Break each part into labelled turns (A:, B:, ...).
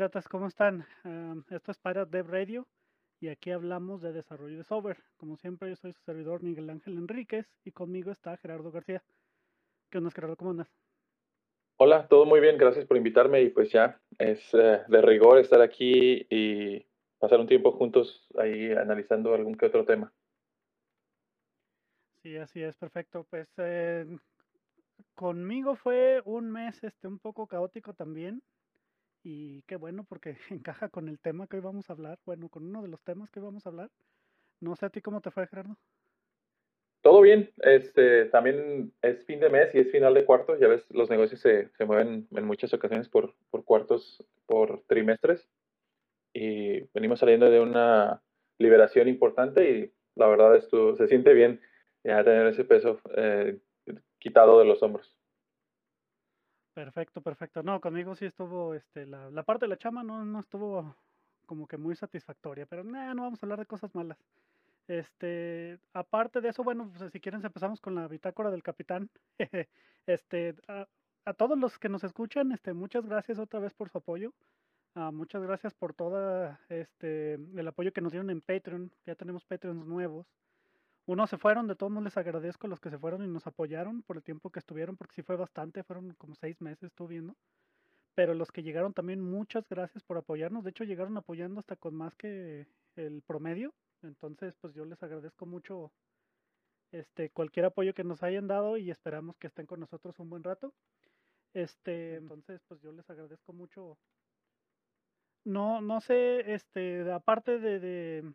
A: Piratas, ¿cómo están? Am, esto es Pirate Dev Radio y aquí hablamos de desarrollo de software. Como siempre, yo soy su servidor Miguel Ángel Enríquez y conmigo está Gerardo García. ¿Qué onda, Gerardo? ¿Cómo andas?
B: Hola, todo muy bien, gracias por invitarme y pues ya es eh, de rigor estar aquí y pasar un tiempo juntos ahí analizando algún que otro tema.
A: Sí, así es, perfecto. Pues eh, conmigo fue un mes este un poco caótico también y qué bueno porque encaja con el tema que hoy vamos a hablar, bueno, con uno de los temas que hoy vamos a hablar. No sé a ti cómo te fue, Gerardo.
B: Todo bien, este, también es fin de mes y es final de cuarto, ya ves, los negocios se, se mueven en muchas ocasiones por, por cuartos, por trimestres y venimos saliendo de una liberación importante y la verdad esto se siente bien ya tener ese peso eh, quitado de los hombros.
A: Perfecto, perfecto. No, conmigo sí estuvo, este, la, la parte de la chama no, no estuvo como que muy satisfactoria, pero nah, no vamos a hablar de cosas malas. Este, aparte de eso, bueno, pues si quieren empezamos con la bitácora del capitán. Este, a, todos los que nos escuchan, este, muchas gracias otra vez por su apoyo. Ah, muchas gracias por todo este, el apoyo que nos dieron en Patreon. Ya tenemos Patreons nuevos. Unos se fueron, de todos modos les agradezco a los que se fueron y nos apoyaron por el tiempo que estuvieron, porque sí fue bastante, fueron como seis meses, estuve viendo. Pero los que llegaron también, muchas gracias por apoyarnos. De hecho, llegaron apoyando hasta con más que el promedio. Entonces, pues yo les agradezco mucho este cualquier apoyo que nos hayan dado y esperamos que estén con nosotros un buen rato. Este, entonces, pues yo les agradezco mucho. No, no sé, este, aparte de, de,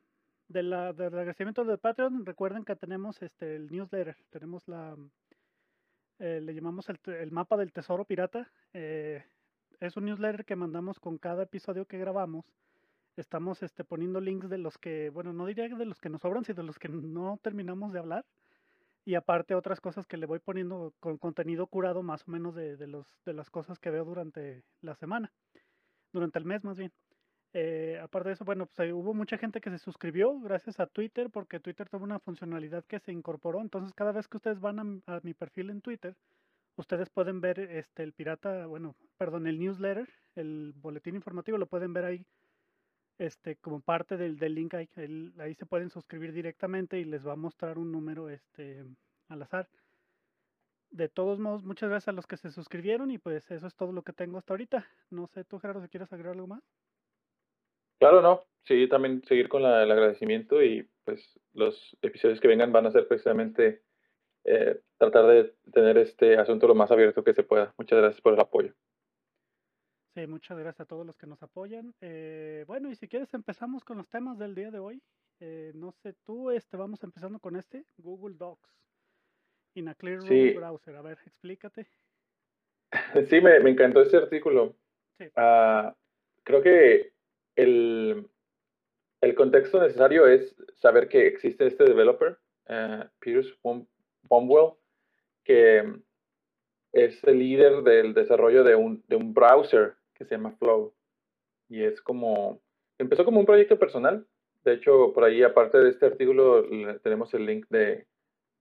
A: de del agradecimiento de Patreon, recuerden que tenemos este el newsletter, tenemos la, eh, le llamamos el, el mapa del tesoro pirata. eh, es un newsletter que mandamos con cada episodio que grabamos. Estamos este, poniendo links de los que, bueno, no diría de los que nos sobran, sino de los que no terminamos de hablar. Y aparte otras cosas que le voy poniendo con contenido curado más o menos de, de los, de las cosas que veo durante la semana, durante el mes más bien. Eh, aparte de eso, bueno, pues hubo mucha gente que se suscribió gracias a Twitter porque Twitter tuvo una funcionalidad que se incorporó. Entonces, cada vez que ustedes van a, mi perfil en Twitter, ustedes pueden ver este el pirata, bueno, perdón, el newsletter, el boletín informativo, lo pueden ver ahí este como parte del, link ahí, ahí se pueden suscribir directamente y les va a mostrar un número este al azar. De todos modos, muchas gracias a los que se suscribieron y pues eso es todo lo que tengo hasta ahorita. No sé, tú Gerardo, si quieres agregar algo más.
B: Claro, no, sí, también seguir con la- el agradecimiento y pues los episodios que vengan van a ser precisamente eh, tratar de tener este asunto lo más abierto que se pueda. Muchas gracias por el apoyo.
A: Sí, muchas gracias a todos los que nos apoyan. Eh, bueno, y si quieres empezamos con los temas del día de hoy. Eh, no sé, tú, este, vamos empezando con este, Google Docs, in a Clear Room
B: Sí,
A: Browser. A ver, explícate.
B: sí, me, me encantó ese artículo.
A: Sí,
B: Ah, creo que el, el contexto necesario es saber que existe este developer, eh, Pierce Bom- Bombwell, que es el líder del desarrollo de un, de un browser que se llama Flow. Y es como, empezó como un proyecto personal. De hecho, por ahí, aparte de este artículo, tenemos el link de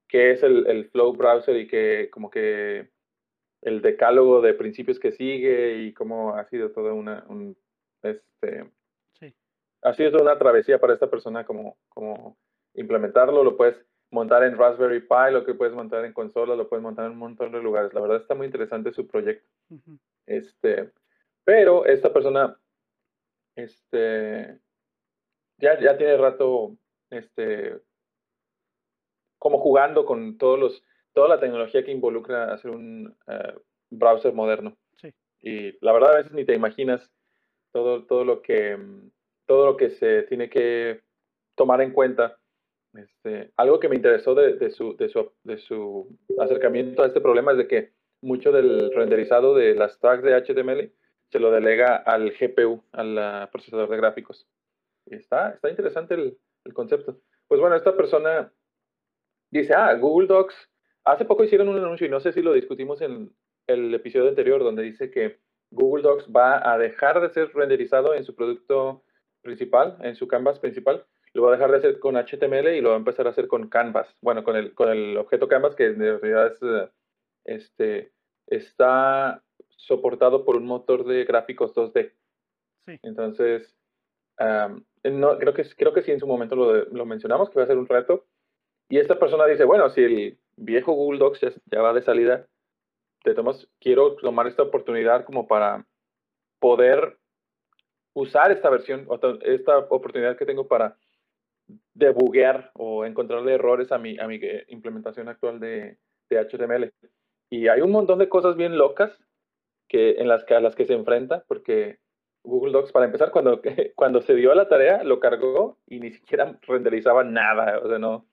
B: qué es el, el Flow browser y que como que el decálogo de principios que sigue y cómo ha sido toda una, un, este, ha sido una travesía para esta persona como, como implementarlo. Lo puedes montar en Raspberry Pi, lo que puedes montar en consola, lo puedes montar en un montón de lugares. La verdad está muy interesante su proyecto. Este, pero esta persona, este, ya, ya tiene rato, este, como jugando con todos los, toda la tecnología que involucra hacer un eh, browser moderno.
A: sí,
B: Y la verdad a veces ni te imaginas todo, todo lo que todo lo que se tiene que tomar en cuenta. Este, algo que me interesó de, su, de, su, de su acercamiento a este problema es de que mucho del renderizado de las tags de HTML se lo delega al GPU, al procesador de gráficos. Está, está interesante el, el concepto. Pues bueno, esta persona dice, ah, Google Docs, hace poco hicieron un anuncio y no sé si lo discutimos en el episodio anterior donde dice que Google Docs va a dejar de ser renderizado en su producto principal, en su canvas principal, lo va a dejar de hacer con HTML y lo va a empezar a hacer con Canvas. Bueno, con el, con el objeto Canvas que en realidad es, eh, este, está soportado por un motor de gráficos 2D.
A: Sí.
B: Entonces, no, creo, que, creo que sí en su momento lo, lo, mencionamos, que va a ser un reto. Y esta persona dice, bueno, si el viejo Google Docs ya, va de salida, te tomas, quiero tomar esta oportunidad como para poder usar esta versión, esta oportunidad que tengo para debuguear o encontrarle errores a mi, a mi eh, implementación actual de, de HTML. Y hay un montón de cosas bien locas que, en las que, a las que se enfrenta, porque Google Docs, para empezar, cuando, cuando se dio a la tarea, lo cargó y ni siquiera renderizaba nada, o sea, no,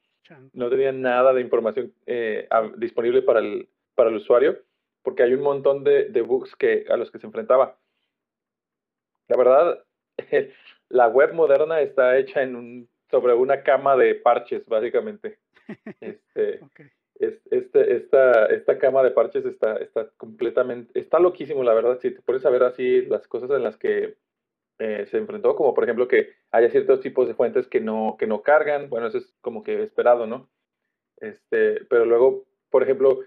B: no tenía nada de información eh, disponible para el, para el usuario, porque hay un montón de, de bugs que, a los que se enfrentaba. La verdad, la web moderna está hecha en un, sobre una cama de parches, básicamente. Este, este, esta, esta cama de parches está, está completamente, está loquísimo, la verdad, si te pones a ver así las cosas en las que eh, se enfrentó, como por ejemplo que haya ciertos tipos de fuentes que no, que no cargan, bueno, eso es como que esperado, ¿no? Este, pero luego, por ejemplo,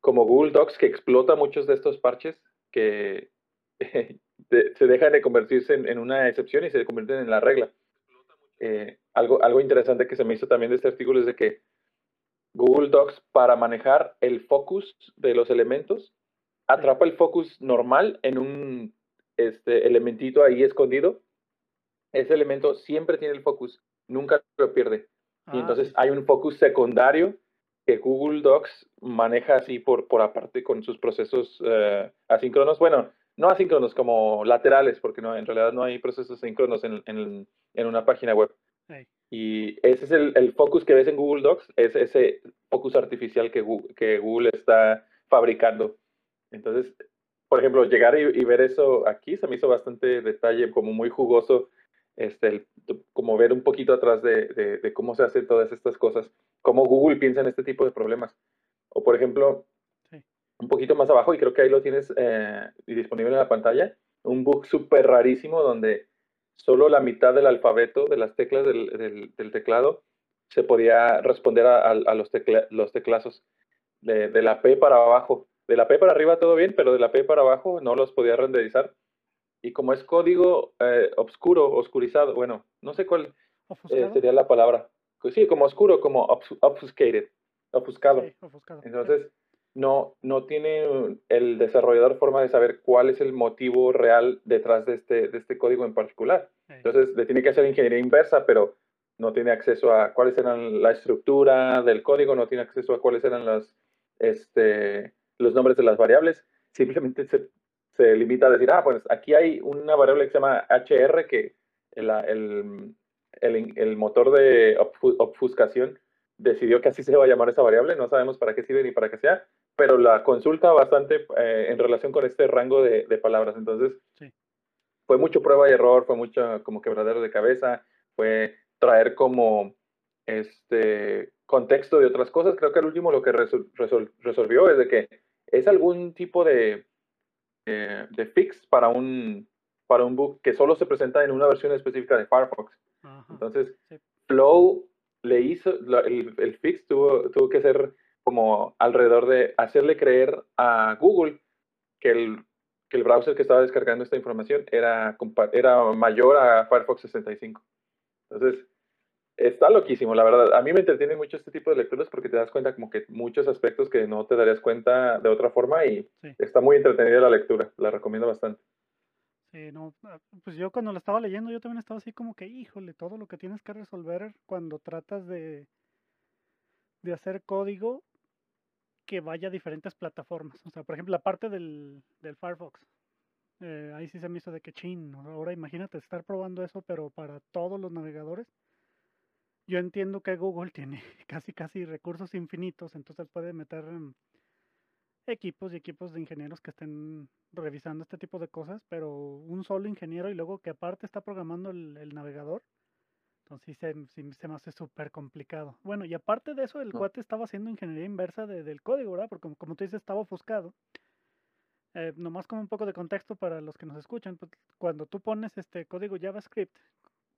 B: como Google Docs que explota muchos de estos parches que se dejan de convertirse en, una excepción y se convierten en la regla. Eh, algo, algo interesante que se me hizo también de este artículo es de que Google Docs para manejar el focus de los elementos, atrapa el focus normal en un este, elementito ahí escondido. Ese elemento siempre tiene el focus, nunca lo pierde. y ah, entonces hay un focus secundario que Google Docs maneja así por, por aparte con sus procesos uh, asíncronos. Bueno, no asíncronos como laterales, porque no, en realidad no hay procesos asíncronos en, en, en una página web. Y ese es el, el, focus que ves en Google Docs, es ese focus artificial que Google, que Google está fabricando. Entonces, por ejemplo, llegar y, ver eso aquí se me hizo bastante detalle, como muy jugoso, este, como ver un poquito atrás de, de, cómo se hacen todas estas cosas, cómo Google piensa en este tipo de problemas. O, por ejemplo, un poquito más abajo, y creo que ahí lo tienes eh, disponible en la pantalla, un book súper rarísimo donde solo la mitad del alfabeto de las teclas del, del, teclado se podía responder a, a los, los teclazos de, de, la P para abajo. De la P para arriba todo bien, pero de la P para abajo no los podía renderizar. Y como es código eh, oscuro, oscurizado, bueno, no sé cuál eh, sería la palabra. Pues sí, como oscuro, como obfuscated, ofuscado. ofuscado. Entonces, no, no tiene el desarrollador forma de saber cuál es el motivo real detrás de este, de este código en particular. Entonces, le tiene que hacer ingeniería inversa, pero no tiene acceso a cuáles eran la estructura del código, no tiene acceso a cuáles eran los, este, los nombres de las variables. Simplemente se, se limita a decir, ah, pues aquí hay una variable que se llama HR, que el, el, el, el motor de obfuscación decidió que así se va a llamar esa variable, no sabemos para qué sirve ni para qué sea, pero la consulta bastante eh, en relación con este rango de, palabras. Entonces, fue mucho prueba y error, fue mucho como quebradero de cabeza, fue traer como este contexto de otras cosas. Creo que el último lo que resolvió es de que es algún tipo de, de fix para un, para un bug que solo se presenta en una versión específica de Firefox. Entonces, Flow le hizo, el, el, fix tuvo, tuvo que ser como alrededor de hacerle creer a Google que el, que el browser que estaba descargando esta información era, era mayor a Firefox 65. Entonces, está loquísimo, la verdad. A mí me entretiene mucho este tipo de lecturas porque te das cuenta como que muchos aspectos que no te darías cuenta de otra forma y está muy entretenida la lectura. La recomiendo bastante.
A: Sí, no, ah, pues yo cuando la estaba leyendo yo también estaba así como que, híjole, todo lo que tienes que resolver cuando tratas de, de hacer código que vaya a diferentes plataformas. O sea, por ejemplo, la parte del, del Firefox. Eh, ahí sí se me hizo de que chin. Ahora imagínate estar probando eso, pero para todos los navegadores. Yo entiendo que Google tiene casi casi recursos infinitos, entonces puede meter equipos y equipos de ingenieros que estén revisando este tipo de cosas, pero un solo ingeniero y luego que aparte está programando el navegador, entonces sí se, me hace súper complicado. Bueno, y aparte de eso, el cuate estaba haciendo ingeniería inversa del código, ¿verdad? Porque como, tú dices, estaba ofuscado. Eh, nomás como un poco de contexto para los que nos escuchan, pues, cuando tú pones este código JavaScript,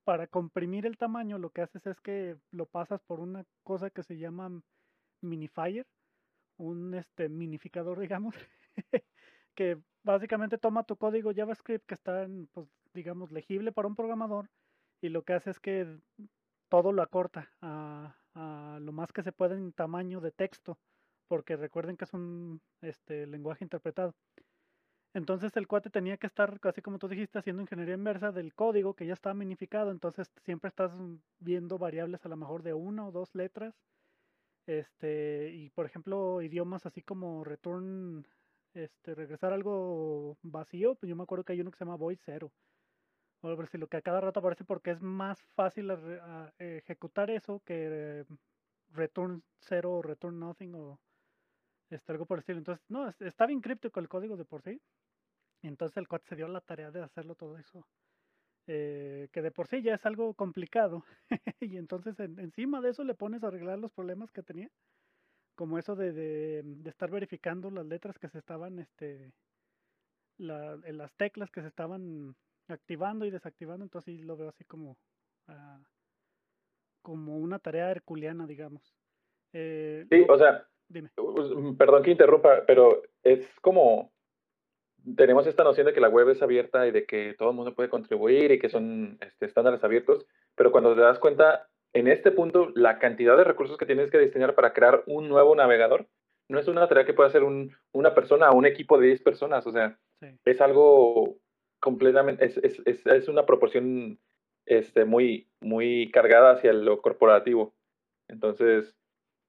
A: para comprimir el tamaño, lo que haces es que lo pasas por una cosa que se llama minifier, un este minificador, digamos, que básicamente toma tu código JavaScript que está pues, digamos, legible para un programador y lo que hace es que todo lo acorta a, lo más que se puede en tamaño de texto, porque recuerden que es un este, lenguaje interpretado. Entonces el cuate tenía que estar, casi como tú dijiste, haciendo ingeniería inversa del código que ya estaba minificado. Entonces siempre estás viendo variables a lo mejor de una o dos letras. Este, y por ejemplo, idiomas así como return, este, regresar algo vacío, pues yo me acuerdo que hay uno que se llama void zero. O así, lo que a cada rato aparece porque es más fácil ejecutar eso que return zero o return nothing o este, algo por el estilo. Entonces, no, está bien el código de por sí. Entonces el cuate se dio la tarea de hacerlo todo eso. Eh, que de por sí ya es algo complicado. y entonces encima de eso le pones a arreglar los problemas que tenía. Como eso de, de, estar verificando las letras que se estaban, este, la, las teclas que se estaban activando y desactivando. Entonces sí lo veo así como, ah, como una tarea herculeana, digamos.
B: Eh, sí, o sea, dime. Perdón que interrumpa, pero es como tenemos esta noción de que la web es abierta y de que todo el mundo puede contribuir y que son este, estándares abiertos, pero cuando te das cuenta, en este punto, la cantidad de recursos que tienes que diseñar para crear un nuevo navegador no es una tarea que pueda hacer un, una persona o un equipo de 10 personas, o sea, es algo completamente, es, es, es, una proporción este, muy, muy cargada hacia lo corporativo. Entonces,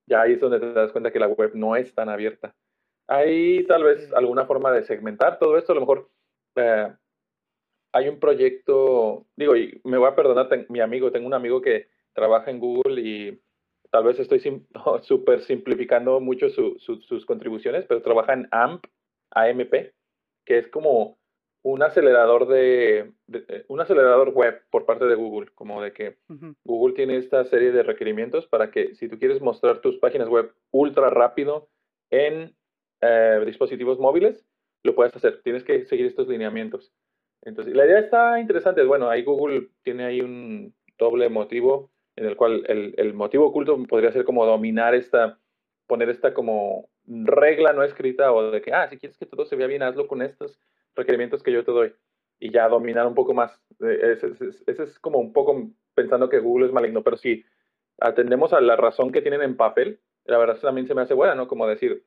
B: ya ahí es donde te das cuenta que la web no es tan abierta. Hay tal vez alguna forma de segmentar todo esto. A lo mejor eh, hay un proyecto, digo, y me voy a perdonar, mi amigo, tengo un amigo que trabaja en Google y tal vez estoy súper simplificando mucho sus contribuciones, pero trabaja en AMP, AMP, que es como un acelerador de, eh, un acelerador web por parte de Google, como de que Google tiene esta serie de requerimientos para que si tú quieres mostrar tus páginas web ultra rápido en eh, dispositivos móviles, lo puedes hacer. Tienes que seguir estos lineamientos. Entonces, la idea está interesante. Bueno, ahí Google tiene ahí un doble motivo en el cual el, el motivo oculto podría ser como dominar esta, poner esta como regla no escrita o de que, ah, si quieres que todo se vea bien, hazlo con estos requerimientos que yo te doy y ya dominar un poco más. Eh, ese, es como un poco pensando que Google es maligno, pero si atendemos a la razón que tienen en papel, la verdad también se me hace buena, ¿no? Como decir,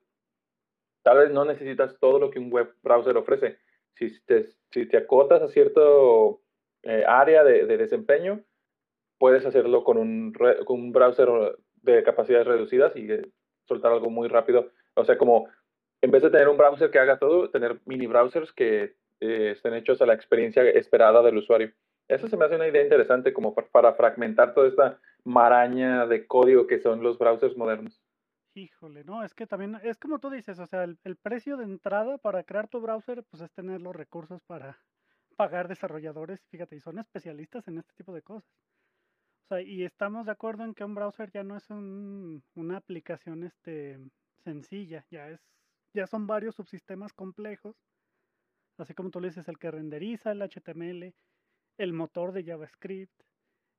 B: Tal vez no necesitas todo lo que un web browser ofrece. Si te, si te acotas a cierto eh, área de, desempeño, puedes hacerlo con un, con un browser de capacidades reducidas y eh, soltar algo muy rápido. O sea, como en vez de tener un browser que haga todo, tener mini browsers que eh, estén hechos a la experiencia esperada del usuario. Eso se me hace una idea interesante como para fragmentar toda esta maraña de código que son los browsers modernos.
A: Híjole, no, es que también, es como tú dices, o sea, el, precio de entrada para crear tu browser, pues es tener los recursos para pagar desarrolladores, fíjate, y son especialistas en este tipo de cosas. O sea, y estamos de acuerdo en que un browser ya no es una aplicación este, sencilla, ya es, ya son varios subsistemas complejos, así como tú le dices, el que renderiza el HTML, el motor de JavaScript,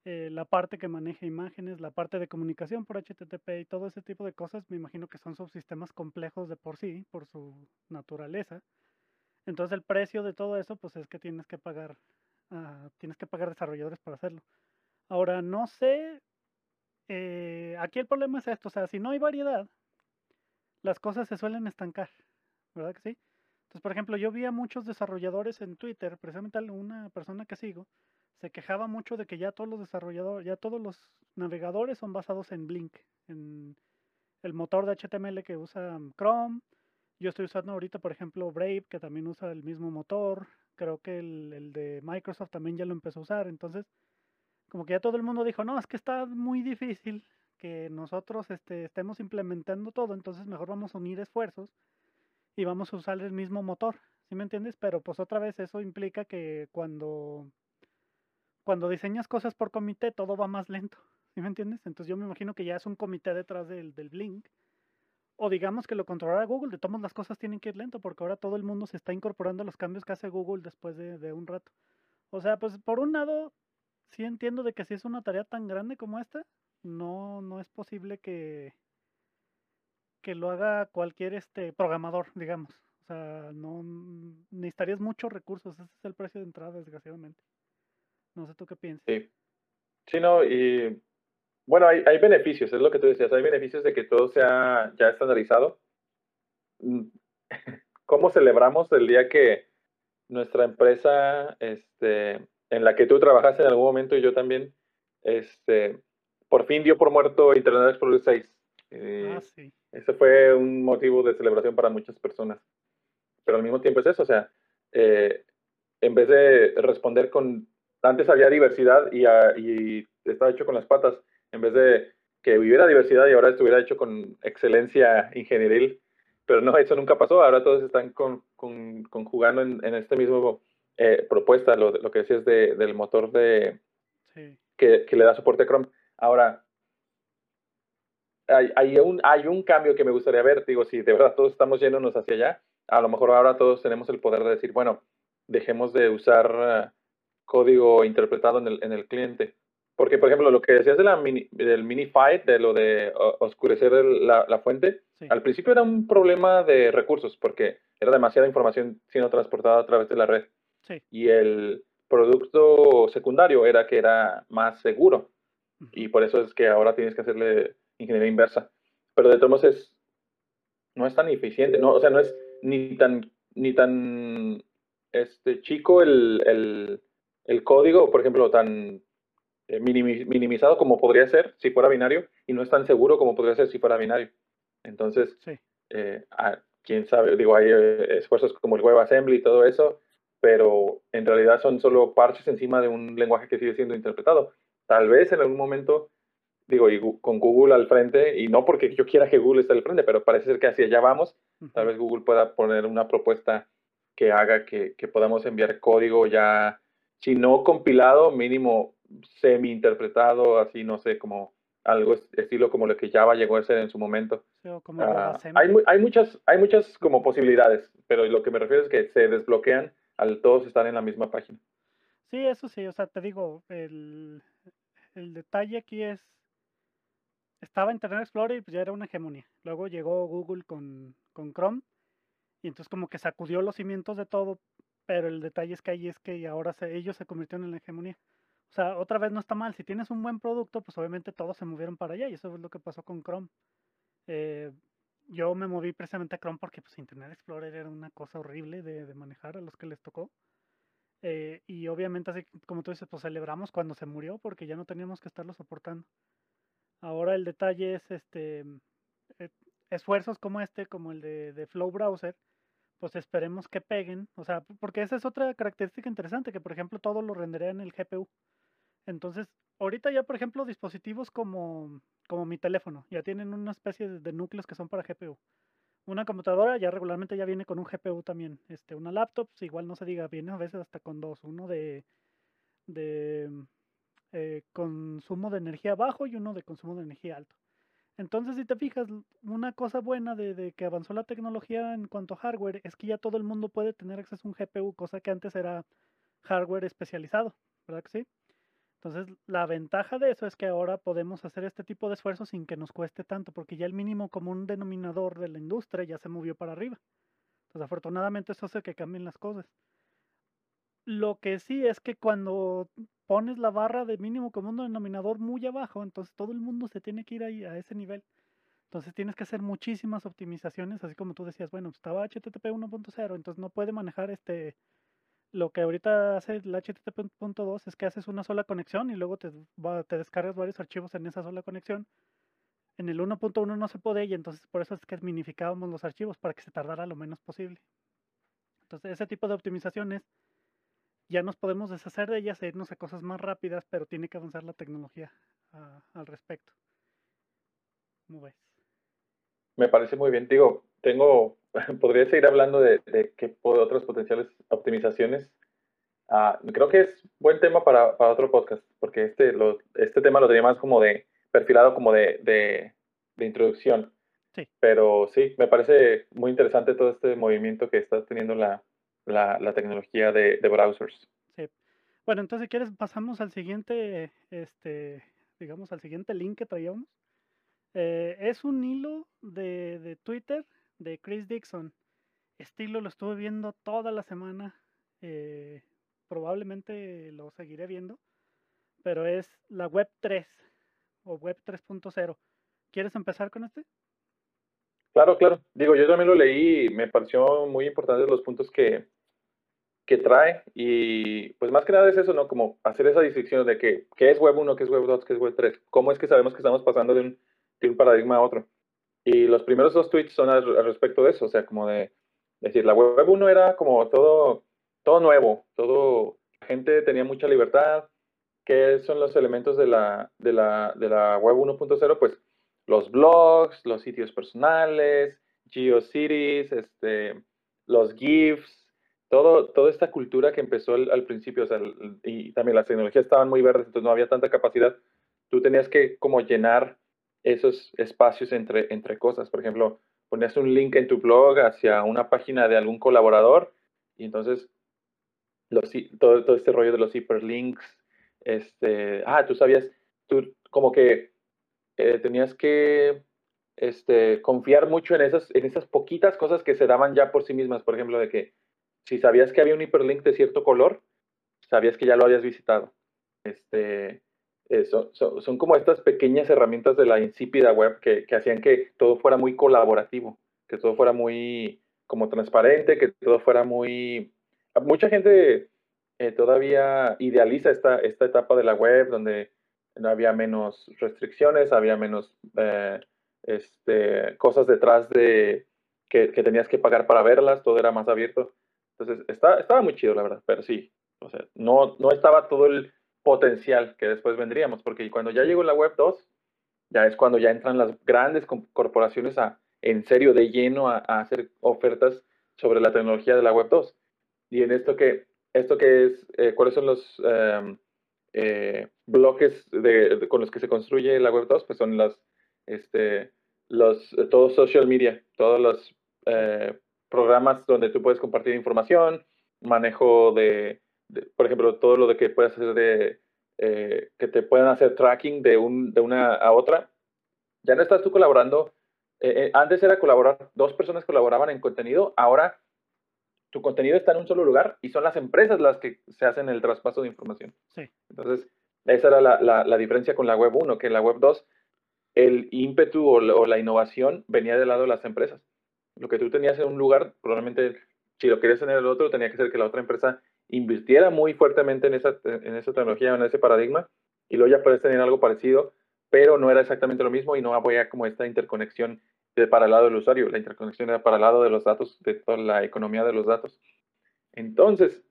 A: eh, la parte que maneja imágenes, la parte de comunicación por HTTP y todo ese tipo de cosas, me imagino que son subsistemas complejos de por sí, por su naturaleza. Entonces el precio de todo eso, pues es que tienes que pagar, uh, tienes que pagar desarrolladores para hacerlo. Ahora, no sé, eh, aquí el problema es esto, o sea, si no hay variedad, las cosas se suelen estancar, ¿verdad que sí? Entonces, por ejemplo, yo vi a muchos desarrolladores en Twitter, precisamente una persona que sigo, se quejaba mucho de que ya todos los desarrolladores, ya todos los navegadores son basados en Blink, en el motor de HTML que usa Chrome. Yo estoy usando ahorita, por ejemplo, Brave, que también usa el mismo motor. Creo que el, el de Microsoft también ya lo empezó a usar. Entonces, como que ya todo el mundo dijo, no, es que está muy difícil que nosotros este, estemos implementando todo, entonces mejor vamos a unir esfuerzos y vamos a usar el mismo motor, ¿sí me entiendes? Pero pues otra vez eso implica que cuando cuando diseñas cosas por comité todo va más lento, ¿sí me entiendes? Entonces yo me imagino que ya es un comité detrás del, del Blink. O digamos que lo controlará Google, de todas las cosas tienen que ir lento porque ahora todo el mundo se está incorporando a los cambios que hace Google después de, de un rato. O sea, pues por un lado, sí entiendo de que si es una tarea tan grande como esta, no, no es posible que, que lo haga cualquier este programador, digamos. O sea, no necesitarías muchos recursos. Ese es el precio de entrada, desgraciadamente. No sé tú qué piensas.
B: Sí. Sí, no, y bueno, hay, hay beneficios, es lo que tú decías, hay beneficios de que todo sea ya estandarizado. Mm, ¿Cómo celebramos el día que nuestra empresa, este, en la que tú trabajaste en algún momento y yo también, este, por fin dio por muerto Internet Explorer 6?
A: ah, sí.
B: Ese fue un motivo de celebración para muchas personas. Pero al mismo tiempo es eso, o sea, eh, en vez de responder con, antes había diversidad y, y estaba hecho con las patas, en vez de que viviera diversidad y ahora estuviera hecho con excelencia ingenieril. Pero no, eso nunca pasó. Ahora todos están con, con, conjugando en, en, este mismo eh, propuesta, lo, lo, que decías de, del motor de,
A: sí.
B: que, que, le da soporte a Chrome. Ahora, hay, hay, un, hay un cambio que me gustaría ver. Digo, si de verdad todos estamos yéndonos hacia allá, a lo mejor ahora todos tenemos el poder de decir, bueno, dejemos de usar uh, código interpretado en el, en el cliente porque, por ejemplo, lo que decías de la mini, del mini fight, de lo de oscurecer el, la, la, fuente,
A: sí.
B: al principio era un problema de recursos, porque era demasiada información siendo transportada a través de la red.
A: Sí.
B: Y el producto secundario era que era más seguro. Y por eso es que ahora tienes que hacerle ingeniería inversa. Pero de todos modos es, no es tan eficiente, no, o sea, no es ni tan, ni tan este, chico el, el, el código, por ejemplo, tan eh, minimizado como podría ser si fuera binario y no es tan seguro como podría ser si fuera binario. Entonces,
A: sí.
B: eh, ah, quién sabe, digo, hay eh, esfuerzos como el WebAssembly y todo eso, pero en realidad son solo parches encima de un lenguaje que sigue siendo interpretado. Tal vez en algún momento, digo, y con Google al frente, y no porque yo quiera que Google esté al frente, pero parece ser que hacia allá vamos, tal vez Google pueda poner una propuesta que haga que, que podamos enviar código ya, si no compilado, mínimo semi-interpretado, así, no sé, como algo estilo como lo que Java llegó a ser en su momento.
A: Como
B: uh, hay, hay, muchas, hay muchas como posibilidades, pero lo que me refiero es que se desbloquean al todos estar en la misma página.
A: Sí, eso sí, o sea, te digo, el, el detalle aquí es, estaba Internet Explorer y pues ya era una hegemonía. Luego llegó Google con, con Chrome y entonces como que sacudió los cimientos de todo, pero el detalle es que ahí es que ahora se, ellos se convirtieron en la hegemonía. O sea, otra vez no está mal. Si tienes un buen producto, pues obviamente todos se movieron para allá y eso es lo que pasó con Chrome. Eh, yo me moví precisamente a Chrome porque pues Internet Explorer era una cosa horrible de, de manejar a los que les tocó. Eh, y obviamente, así como tú dices, pues celebramos cuando se murió porque ya no teníamos que estarlo soportando. Ahora el detalle es este eh, esfuerzos como este, como el de, Flow Browser, pues esperemos que peguen, o sea, porque esa es otra característica interesante, que por ejemplo todo lo rendería en el GPU. Entonces, ahorita ya por ejemplo dispositivos como, como mi teléfono, ya tienen una especie de núcleos que son para GPU. Una computadora ya regularmente ya viene con un GPU también. Este, una laptop, igual no se diga, viene a veces hasta con dos, uno de, de eh, consumo de energía bajo y uno de consumo de energía alto. Entonces, si te fijas, una cosa buena de, de, que avanzó la tecnología en cuanto a hardware es que ya todo el mundo puede tener acceso a un GPU, cosa que antes era hardware especializado, ¿verdad que sí? Entonces, la ventaja de eso es que ahora podemos hacer este tipo de esfuerzos sin que nos cueste tanto, porque ya el mínimo común denominador de la industria ya se movió para arriba. Entonces, afortunadamente, eso hace que cambien las cosas. Lo que sí es que cuando pones la barra de mínimo común denominador muy abajo, entonces todo el mundo se tiene que ir ahí a ese nivel. Entonces tienes que hacer muchísimas optimizaciones, así como tú decías, bueno, estaba HTTP 1.0, entonces no puede manejar este lo que ahorita hace el HTTP.2 es que haces una sola conexión y luego te, descargas varios archivos en esa sola conexión. En el 1.1 no se puede y entonces por eso es que minificábamos los archivos para que se tardara lo menos posible. Entonces ese tipo de optimizaciones ya nos podemos deshacer de ellas e irnos a cosas más rápidas, pero tiene que avanzar la tecnología uh, al respecto. ¿Cómo ves?
B: Me parece muy bien. Digo, tengo, podría seguir hablando de, de qué otras potenciales optimizaciones. Uh, creo que es buen tema para, para otro podcast, porque este, lo, este tema lo tenía más como de perfilado como de, de, de introducción.
A: Sí.
B: Pero sí, me parece muy interesante todo este movimiento que está teniendo la, la, la tecnología de, de, browsers.
A: Sí. Bueno, entonces si quieres pasamos al siguiente, este, digamos, al siguiente link que traíamos. Eh, es un hilo de, de, Twitter de Chris Dixon. estilo lo estuve viendo toda la semana. Eh, probablemente lo seguiré viendo. Pero es la Web 3 o Web 3.0. ¿Quieres empezar con este?
B: Claro, claro. Digo, yo también lo leí y me pareció muy importante los puntos que, que trae. Y pues más que nada es eso, ¿no? Como hacer esa distinción de que, qué es Web 1, qué es Web 2, qué es Web 3. ¿Cómo es que sabemos que estamos pasando de un, de un paradigma a otro? Y los primeros dos tweets son al, respecto de eso, o sea, como de decir, la Web 1 era como todo, todo nuevo, todo, la gente tenía mucha libertad. ¿Qué son los elementos de la, de la, de la Web 1.0? Pues los blogs, los sitios personales, GeoCities, este, los GIFs, todo, toda esta cultura que empezó al, principio, y también las tecnologías estaban muy verdes, entonces no había tanta capacidad. Tú tenías que como llenar esos espacios entre, entre cosas. Por ejemplo, ponías un link en tu blog hacia una página de algún colaborador y entonces todo, todo este rollo de los hiperlinks, este, ah, tú sabías, tú como que eh, tenías que este, confiar mucho en esas, en esas poquitas cosas que se daban ya por sí mismas. Por ejemplo, de que si sabías que había un hiperlink de cierto color, sabías que ya lo habías visitado. Este, eh, son, como estas pequeñas herramientas de la insípida web que, que, hacían que todo fuera muy colaborativo, que todo fuera muy como transparente, que todo fuera muy... Mucha gente eh, todavía idealiza esta, esta etapa de la web donde no había menos restricciones, había menos eh, este, cosas detrás de que, tenías que pagar para verlas, todo era más abierto. Entonces, está, estaba muy chido, la verdad, pero sí, no, no estaba todo el potencial que después vendríamos, porque cuando ya llegó la Web 2, ya es cuando ya entran las grandes corporaciones a, en serio, de lleno, a, hacer ofertas sobre la tecnología de la Web 2. Y en esto que, esto que es, eh, ¿cuáles son los... Em, eh, bloques de, con los que se construye la Web 2, pues son los, este, los, todo social media, todos los eh, programas donde tú puedes compartir información, manejo de, por ejemplo, todo lo de que puedes hacer de, eh, que te puedan hacer tracking de, un, de una a otra. Ya no estás tú colaborando. antes era colaborar, dos personas colaboraban en contenido, ahora tu contenido está en un solo lugar y son las empresas las que se hacen el traspaso de información.
A: Sí.
B: Entonces, esa era la, la, diferencia con la web 1, que en la web 2 el ímpetu o, la innovación venía del lado de las empresas. Lo que tú tenías en un lugar, probablemente si lo querías tener en el otro, tenía que ser que la otra empresa invirtiera muy fuertemente en esa, en esa tecnología, en ese paradigma, y luego ya puedes tener algo parecido, pero no era exactamente lo mismo y no había como esta interconexión para el lado del usuario, la interconexión era para el lado de los datos, de toda la economía de los datos. Entonces,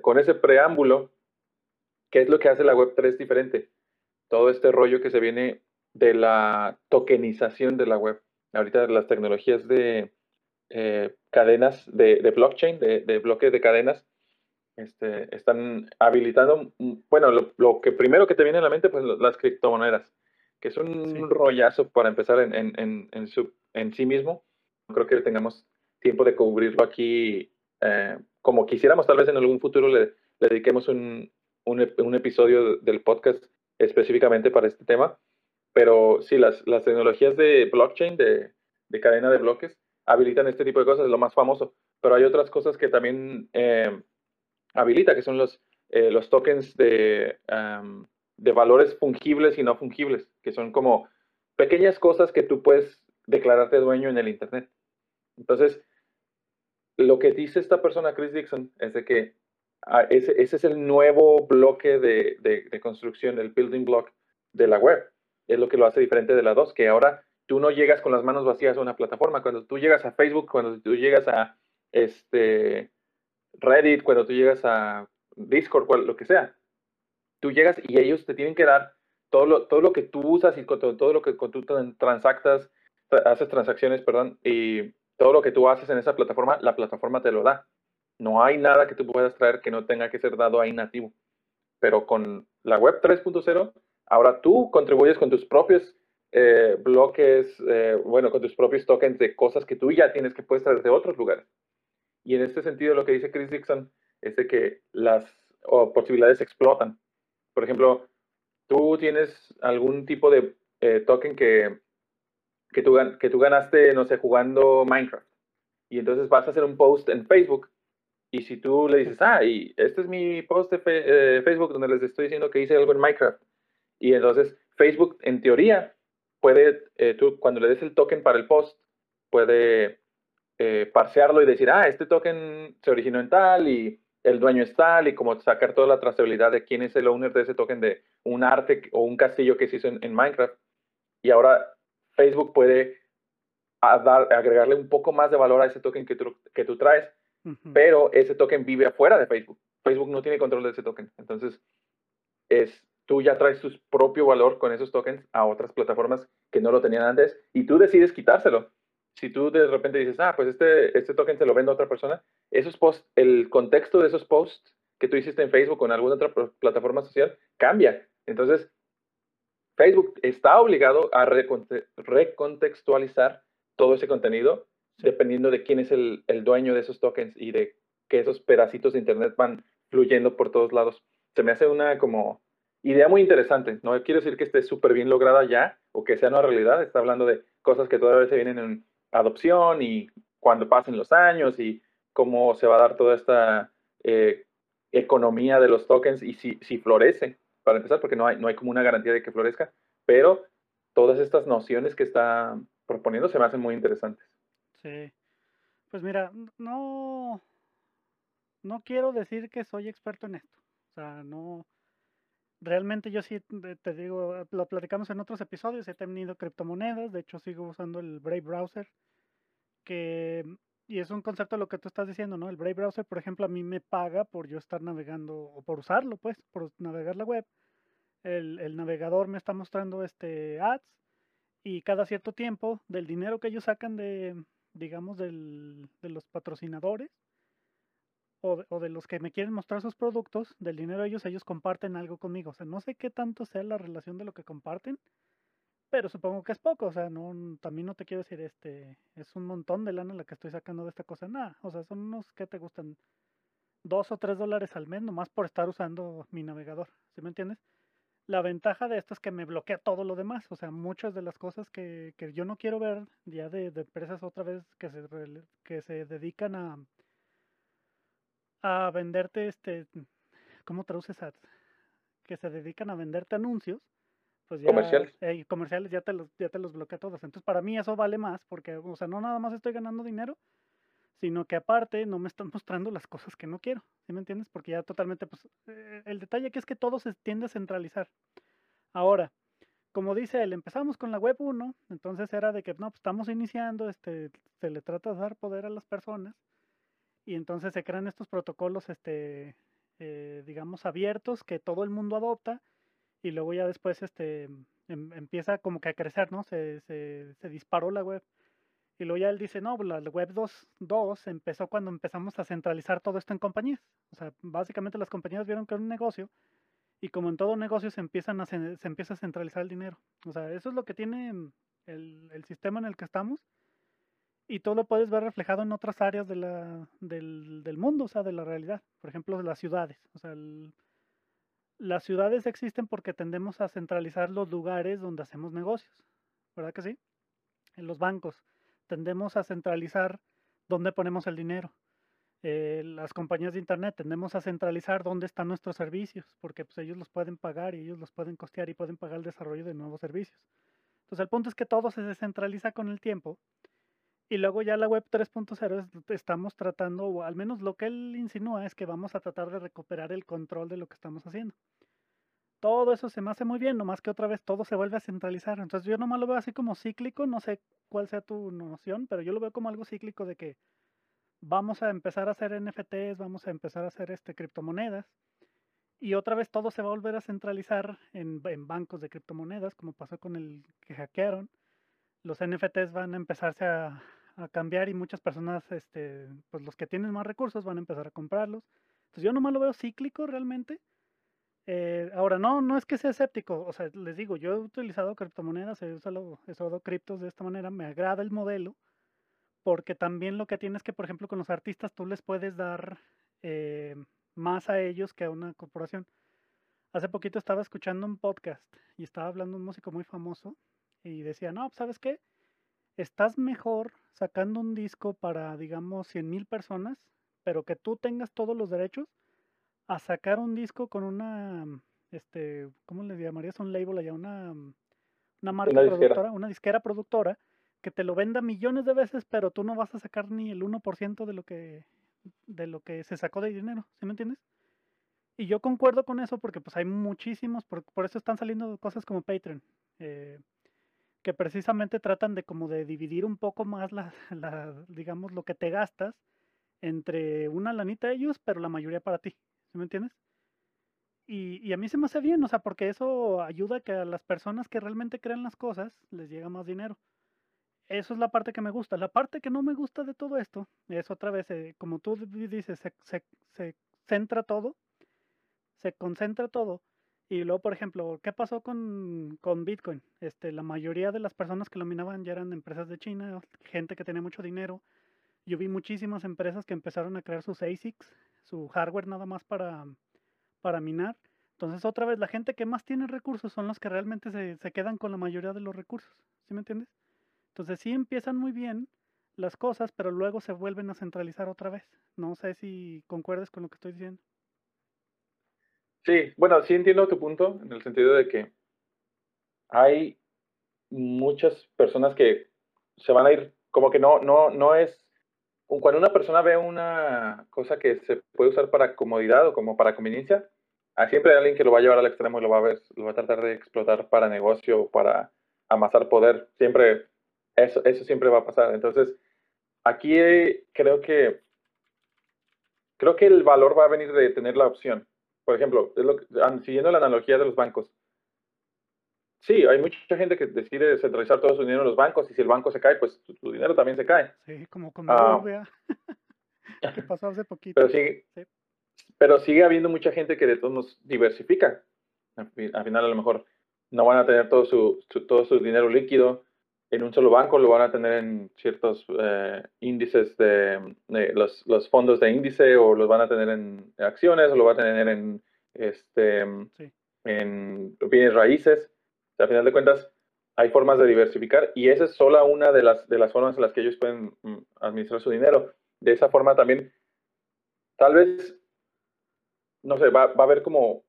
B: con ese preámbulo, ¿qué es lo que hace la Web3 diferente? Todo este rollo que se viene de la tokenización de la web. Ahorita las tecnologías de eh, cadenas de, blockchain, de, de, bloques de cadenas, este, están habilitando, mm, bueno, lo, que primero que te viene a la mente, pues las criptomonedas, que es un rollazo para empezar en, en, en, su, en sí mismo. No creo que tengamos tiempo de cubrirlo aquí eh, como quisiéramos. Tal vez en algún futuro le, dediquemos un, un, episodio del podcast específicamente para este tema. Pero sí, las, las tecnologías de blockchain, de, de, cadena de bloques, habilitan este tipo de cosas, es lo más famoso. Pero hay otras cosas que también eh, habilita, que son los, eh, los tokens de, de valores fungibles y no fungibles, que son como pequeñas cosas que tú puedes declararte dueño en el Internet. Entonces, lo que dice esta persona, Chris Dixon, es de que ah, ese, ese, es el nuevo bloque de, de, construcción, el building block de la web. Es lo que lo hace diferente de la 2, que ahora tú no llegas con las manos vacías a una plataforma. Cuando tú llegas a Facebook, cuando tú llegas a este, Reddit, cuando tú llegas a Discord, lo que sea, tú llegas y ellos te tienen que dar todo lo, todo lo que tú usas y todo, todo lo que tú transactas haces transacciones, perdón, y todo lo que tú haces en esa plataforma, la plataforma te lo da. No hay nada que tú puedas traer que no tenga que ser dado ahí nativo. Pero con la web 3.0, ahora tú contribuyes con tus propios eh, bloques, eh, bueno, con tus propios tokens de cosas que tú ya tienes que puedes traer de otros lugares. Y en este sentido, lo que dice Chris Dixon es de que las posibilidades explotan. Por ejemplo, tú tienes algún tipo de eh, token que que tú, que tú ganaste, no sé, jugando Minecraft. y entonces vas a hacer un post en Facebook y si tú le dices, ah, y este es mi post de eh, Facebook donde les estoy diciendo que hice algo en Minecraft. Y entonces Facebook, en teoría, puede, eh, tú cuando le des el token para el post, puede eh, parsearlo y decir, ah, este token se originó en tal y el dueño es tal y como sacar toda la trazabilidad de quién es el owner de ese token de un arte o un castillo que se hizo en, Minecraft. Y ahora Facebook puede dar, agregarle un poco más de valor a ese token que tú, que tú traes pero ese token vive afuera de Facebook. Facebook no tiene control de ese token. Entonces, es, tú ya traes tu propio valor con esos tokens a otras plataformas que no lo tenían antes y tú decides quitárselo. Si tú de repente dices, ah, pues este, este token se lo vende a otra persona, esos posts, el contexto de esos posts que tú hiciste en Facebook o en alguna otra plataforma social cambia. Entonces, Facebook está obligado a recontextualizar todo ese contenido dependiendo de quién es el, dueño de esos tokens y de que esos pedacitos de Internet van fluyendo por todos lados. Se me hace una como idea muy interesante. No quiero decir que esté súper bien lograda ya o que sea una realidad. Está hablando de cosas que todavía se vienen en adopción y cuando pasen los años y cómo se va a dar toda esta eh, economía de los tokens y si, si florece, para empezar, porque no hay, no hay como una garantía de que florezca, pero todas estas nociones que está proponiendo se me hacen muy interesantes.
A: Sí. Pues mira, no, no quiero decir que soy experto en esto. O sea, no. Realmente yo sí te digo, lo platicamos en otros episodios, he tenido criptomonedas, de hecho sigo usando el Brave Browser, que, y es un concepto lo que tú estás diciendo, ¿no? El Brave Browser, por ejemplo, a mí me paga por yo estar navegando, o por usarlo, pues, por navegar la web. El, el navegador me está mostrando este ads, y cada cierto tiempo, del dinero que ellos sacan de, digamos, del, de los patrocinadores o de, de, los que me quieren mostrar sus productos, del dinero de ellos, ellos comparten algo conmigo. O sea, no sé qué tanto sea la relación de lo que comparten, pero supongo que es poco. O sea, no, también no te quiero decir, este, es un montón de lana la que estoy sacando de esta cosa. Nada, o sea, son unos que te gustan dos o tres dólares al mes, nomás por estar usando mi navegador. ¿Sí me entiendes? La ventaja de esto es que me bloquea todo lo demás, o sea, muchas de las cosas que, que yo no quiero ver ya de, empresas otra vez que se, que se dedican a, a venderte, este, ¿cómo traduces ads? Que se dedican a venderte anuncios, pues ya,
B: comerciales,
A: comerciales ya te los, ya te los bloquea todos. Entonces para mí eso vale más, porque, o sea, no nada más estoy ganando dinero, sino que aparte no me están mostrando las cosas que no quiero, ¿sí me entiendes? Porque ya totalmente, pues, eh, el detalle aquí es que todo se tiende a centralizar. Ahora, como dice él, empezamos con la web 1, entonces era de que, no, pues estamos iniciando, este, se le trata de dar poder a las personas, y entonces se crean estos protocolos, este, eh, digamos, abiertos que todo el mundo adopta, y luego ya después, este, em, empieza como que a crecer, ¿no? Se, se, se disparó la web. Y luego ya él dice, no, la web 2.2 empezó cuando empezamos a centralizar todo esto en compañías. O sea, básicamente las compañías vieron que era un negocio y como en todo negocio se, empiezan a, se, empieza a centralizar el dinero. O sea, eso es lo que tiene el, el, sistema en el que estamos y todo lo puedes ver reflejado en otras áreas del, del mundo, o sea, de la realidad. Por ejemplo, las ciudades. O sea, las ciudades existen porque tendemos a centralizar los lugares donde hacemos negocios. ¿Verdad que sí? En los bancos tendemos a centralizar dónde ponemos el dinero. Eh, las compañías de Internet tendemos a centralizar dónde están nuestros servicios, porque pues, ellos los pueden pagar y ellos los pueden costear y pueden pagar el desarrollo de nuevos servicios. Entonces el punto es que todo se descentraliza con el tiempo y luego ya la web 3.0 estamos tratando, o al menos lo que él insinúa es que vamos a tratar de recuperar el control de lo que estamos haciendo todo eso se me hace muy bien, nomás que otra vez todo se vuelve a centralizar. Entonces yo nomás lo veo así como cíclico, no sé cuál sea tu noción, pero yo lo veo como algo cíclico de que vamos a empezar a hacer NFTs, vamos a empezar a hacer este criptomonedas y otra vez todo se va a volver a centralizar en, bancos de criptomonedas, como pasó con el que hackearon. Los NFTs van a empezarse a, cambiar y muchas personas, este, pues los que tienen más recursos van a empezar a comprarlos. Entonces yo nomás lo veo cíclico realmente eh, ahora, no, no es que sea escéptico, o sea, les digo, yo he utilizado criptomonedas, he usado, usado criptos de esta manera, me agrada el modelo, porque también lo que tienes que, por ejemplo, con los artistas tú les puedes dar eh, más a ellos que a una corporación. Hace poquito estaba escuchando un podcast y estaba hablando un músico muy famoso y decía, no, pues, ¿sabes qué? estás mejor sacando un disco para, digamos, 100 mil personas, pero que tú tengas todos los derechos, a sacar un disco con una, este, ¿cómo le llamarías? Un label allá, una, una marca productora, una disquera productora, que te lo venda millones de veces, pero tú no vas a sacar ni el 1% de lo que de lo que se sacó de dinero, ¿sí me entiendes? Y yo concuerdo con eso porque pues hay muchísimos, por, por eso están saliendo cosas como Patreon, eh, que precisamente tratan de como de dividir un poco más la, digamos, lo que te gastas entre una lanita de ellos, pero la mayoría para ti, ¿sí me entiendes? Y, y, a mí se me hace bien, o sea, porque eso ayuda a que a las personas que realmente crean las cosas les llega más dinero. Eso es la parte que me gusta. La parte que no me gusta de todo esto es otra vez, eh, como tú dices, se, se, se, centra todo, se concentra todo. Y luego, por ejemplo, ¿qué pasó con, con, Bitcoin? Este, la mayoría de las personas que lo minaban ya eran empresas de China, gente que tenía mucho dinero. Yo vi muchísimas empresas que empezaron a crear sus ASICs, su hardware nada más para, para minar. Entonces, otra vez, la gente que más tiene recursos son los que realmente se, se quedan con la mayoría de los recursos. ¿Sí me entiendes? Entonces sí empiezan muy bien las cosas, pero luego se vuelven a centralizar otra vez. No sé si concuerdes con lo que estoy diciendo.
B: Sí, bueno, sí entiendo tu punto en el sentido de que hay muchas personas que se van a ir, como que no, no, no es, cuando una persona ve una cosa que se puede usar para comodidad o como para conveniencia, siempre hay alguien que lo va a llevar al extremo y lo va a ver, lo va a tratar de explotar para negocio o para amasar poder. Siempre eso, eso siempre va a pasar. Entonces, aquí creo que creo que el valor va a venir de tener la opción. Por ejemplo, siguiendo la analogía de los bancos. Sí, hay mucha gente que decide centralizar todo su dinero en los bancos y si el banco se cae, pues tu, dinero también se cae.
A: Sí, como con ah. que pasó hace poquito.
B: Pero sigue, pero sigue habiendo mucha gente que de todos nos diversifica. Al, final a lo mejor no van a tener todo su todo su dinero líquido, en un solo banco, lo van a tener en ciertos eh, índices de, los, los, fondos de índice o los van a tener en acciones o lo van a tener en, este, en bienes raíces. O sea, a final de cuentas, hay formas de diversificar y esa es solo una de las, de las formas en las que ellos pueden mm, administrar su dinero. De esa forma también, tal vez, no sé, va, va a haber como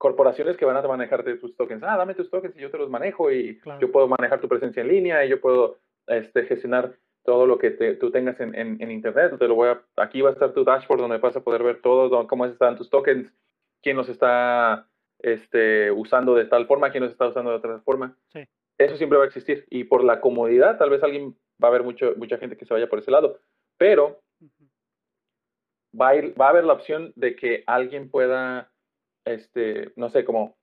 B: corporaciones que van a manejarte tus tokens. Ah, dame tus tokens y yo te los manejo y yo puedo manejar tu presencia en línea y yo puedo este, gestionar todo lo que tú tengas en, en, Internet. Te lo voy a, aquí va a estar tu dashboard donde vas a poder ver todo, cómo están tus tokens, quién los está este, usando de tal forma, quién los está usando de otra forma. Eso siempre va a existir. Y por la comodidad, tal vez alguien va a haber mucho, mucha gente que se vaya por ese lado. Pero va, a ir, va a haber la opción de que alguien pueda este, no sé, como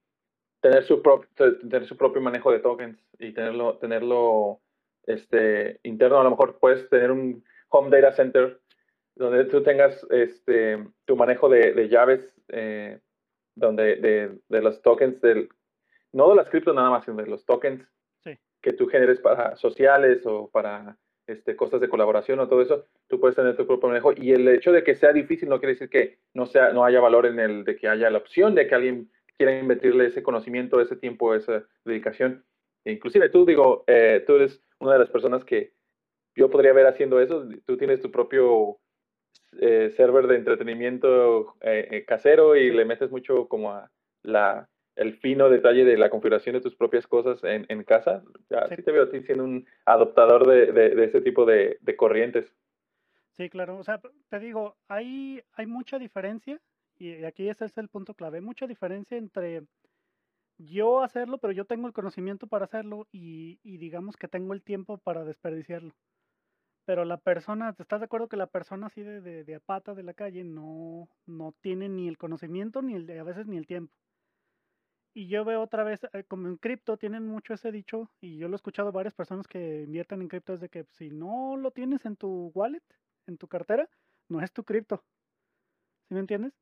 B: tener su, tener su propio manejo de tokens y tenerlo, tenerlo este, interno. A lo mejor puedes tener un home data center donde tú tengas este, tu manejo de, llaves, eh, donde de, de, los tokens, del, no de las criptos nada más, sino de los tokens que tú generes para sociales o para este, cosas de colaboración o todo eso, tú puedes tener tu propio manejo. Y el hecho de que sea difícil no quiere decir que no, sea, no haya valor en el de que haya la opción de que alguien quiera invertirle ese conocimiento, ese tiempo, esa dedicación. Inclusive tú, digo, eh, tú eres una de las personas que yo podría ver haciendo eso. Tú tienes tu propio eh, server de entretenimiento eh, casero y le metes mucho como a la el fino detalle de la configuración de tus propias cosas en, en casa. Ya, sí. te veo a ti siendo un adoptador de, de, ese tipo de, de, corrientes.
A: Sí, claro. O sea, te digo, hay, hay mucha diferencia, y aquí ese es el punto clave, mucha diferencia entre yo hacerlo, pero yo tengo el conocimiento para hacerlo y, y digamos que tengo el tiempo para desperdiciarlo. Pero la persona, ¿estás de acuerdo que la persona así de, de, de a pata de la calle no, no tiene ni el conocimiento ni el, a veces ni el tiempo? Y yo veo otra vez, eh, como en cripto tienen mucho ese dicho, y yo lo he escuchado varias personas que invierten en cripto, es de que si no lo tienes en tu wallet, en tu cartera, no es tu cripto. ¿Sí me entiendes?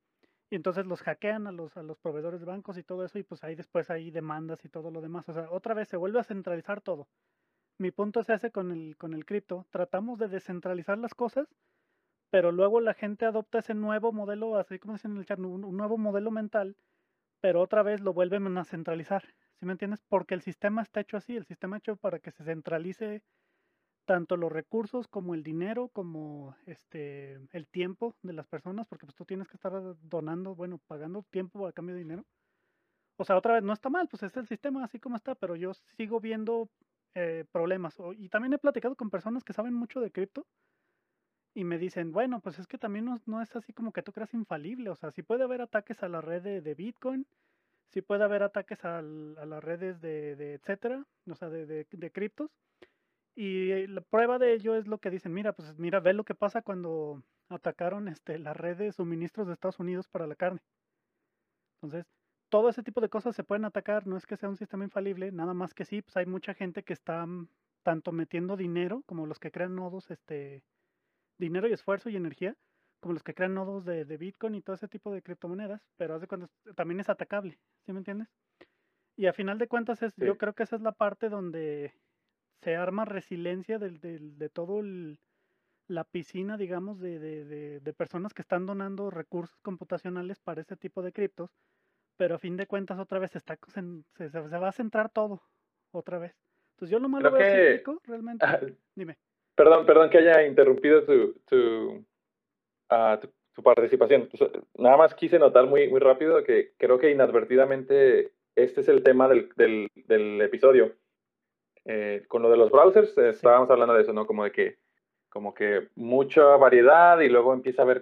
A: Y entonces los hackean a los, a los proveedores de bancos y todo eso, y pues ahí después hay demandas y todo lo demás. O sea, otra vez se vuelve a centralizar todo. Mi punto es ese con el, con el cripto. Tratamos de descentralizar las cosas, pero luego la gente adopta ese nuevo modelo, así como dicen en el chat, un nuevo modelo mental pero otra vez lo vuelven a centralizar, ¿sí me entiendes? Porque el sistema está hecho así, el sistema hecho para que se centralice tanto los recursos como el dinero, como este el tiempo de las personas, porque pues tú tienes que estar donando, bueno, pagando tiempo a cambio de dinero. O sea, otra vez, no está mal, pues es el sistema así como está, pero yo sigo viendo eh, problemas. y también he platicado con personas que saben mucho de cripto y me dicen, bueno, pues es que también no, es así como que tú creas infalible. O sea, sí puede haber ataques a la red de, Bitcoin, sí puede haber ataques a las redes de, etcétera, o sea, de, criptos. Y la prueba de ello es lo que dicen, mira, pues mira, ve lo que pasa cuando atacaron este, las redes de suministros de Estados Unidos para la carne. Entonces, todo ese tipo de cosas se pueden atacar, no es que sea un sistema infalible, nada más que sí, pues hay mucha gente que está mm, tanto metiendo dinero como los que crean nodos, este, dinero y esfuerzo y energía, como los que crean nodos de, Bitcoin y todo ese tipo de criptomonedas, pero hace cuando también es atacable, ¿sí me entiendes? Y a final de cuentas es, yo creo que esa es la parte donde se arma resiliencia de, de todo la piscina, digamos, de, de, personas que están donando recursos computacionales para ese tipo de criptos, pero a fin de cuentas otra vez está, se, se, va a centrar todo otra vez. Entonces yo lo malo veo que... realmente. Dime.
B: Perdón, perdón que haya interrumpido tu, tu, ah, tu, participación. Nada más quise notar muy, muy rápido que creo que inadvertidamente este es el tema del, del, del episodio. Eh, con lo de los browsers, estábamos hablando de eso, ¿no? Como de que, como que mucha variedad y luego empieza a haber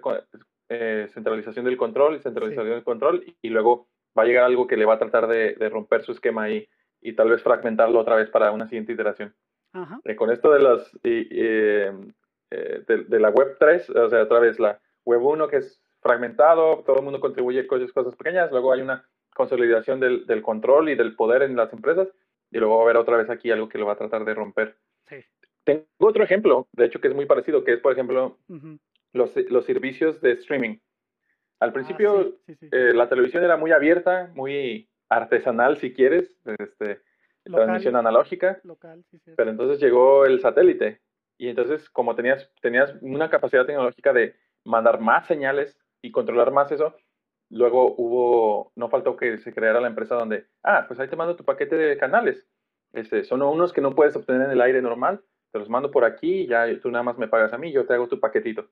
B: eh, centralización del control centralización del control y, luego va a llegar algo que le va a tratar de, de romper su esquema y, y tal vez fragmentarlo otra vez para una siguiente iteración. Eh, con esto de las eh, de, la web 3, o sea, otra vez la web 1 que es fragmentado, todo el mundo contribuye con cosas pequeñas, luego hay una consolidación del, del, control y del poder en las empresas, y luego va a haber otra vez aquí algo que lo va a tratar de romper. Tengo otro ejemplo, de hecho, que es muy parecido, que es, por ejemplo, los, los, servicios de streaming. Al ah, principio, eh, la televisión era muy abierta, muy artesanal, si quieres, este, transmisión analógica. Pero entonces llegó el satélite y entonces como tenías, tenías una capacidad tecnológica de mandar más señales y controlar más eso, luego hubo, no faltó que se creara la empresa donde, ah, pues ahí te mando tu paquete de canales. Este, son unos que no puedes obtener en el aire normal, te los mando por aquí y ya tú nada más me pagas a mí, yo te hago tu paquetito.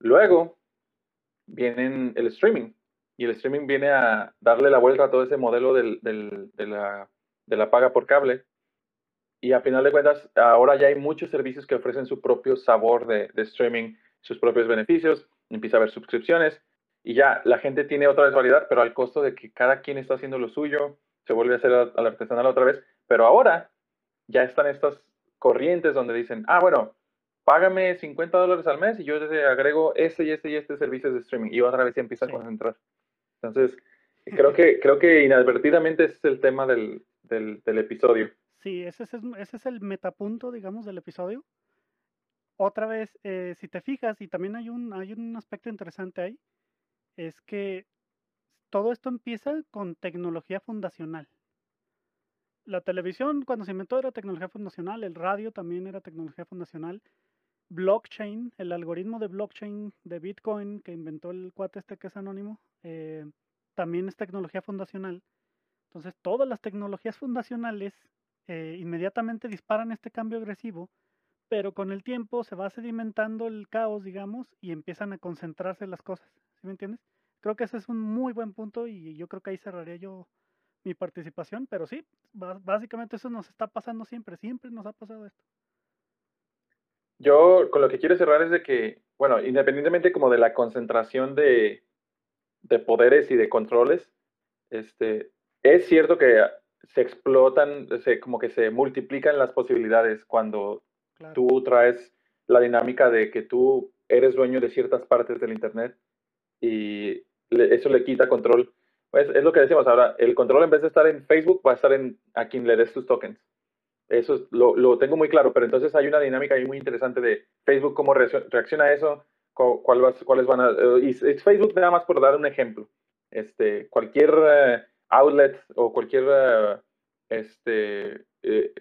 B: Luego viene el streaming y el streaming viene a darle la vuelta a todo ese modelo del, del, de la de la paga por cable. Y a final de cuentas, ahora ya hay muchos servicios que ofrecen su propio sabor de, streaming, sus propios beneficios, empieza a haber suscripciones y ya la gente tiene otra vez variedad, pero al costo de que cada quien está haciendo lo suyo, se vuelve a hacer al artesanal otra vez. Pero ahora ya están estas corrientes donde dicen, ah, bueno, págame 50 dólares al mes y yo te agrego este y este y este servicio de streaming. Y otra vez ya empieza a concentrar. Entonces, creo que, creo que inadvertidamente ese es el tema del, episodio.
A: Sí, ese es, ese es el metapunto, digamos, del episodio. Otra vez, eh, si te fijas, y también hay un, hay un aspecto interesante ahí, es que todo esto empieza con tecnología fundacional. La televisión, cuando se inventó, era tecnología fundacional, el radio también era tecnología fundacional. Blockchain, el algoritmo de blockchain de Bitcoin que inventó el cuate este que es anónimo, eh, también es tecnología fundacional. Entonces, todas las tecnologías fundacionales eh, inmediatamente disparan este cambio agresivo, pero con el tiempo se va sedimentando el caos, digamos, y empiezan a concentrarse las cosas. ¿Sí me entiendes? Creo que ese es un muy buen punto y yo creo que ahí cerraría yo mi participación, pero sí, básicamente eso nos está pasando siempre, siempre nos ha pasado esto.
B: Yo con lo que quiero cerrar es de que, bueno, independientemente como de la concentración de, de poderes y de controles, este, es cierto que se explotan, se, como que se multiplican las posibilidades cuando tú traes la dinámica de que tú eres dueño de ciertas partes del Internet y eso le quita control. Pues es lo que decimos ahora, el control en vez de estar en Facebook va a estar en a quien le des tus tokens. Eso lo, lo tengo muy claro, pero entonces hay una dinámica ahí muy interesante de Facebook, cómo reacciona a eso, cuál cuáles van a... Y es Facebook nada más por dar un ejemplo. Este, cualquier... Eh, outlet o cualquier eh, este, eh,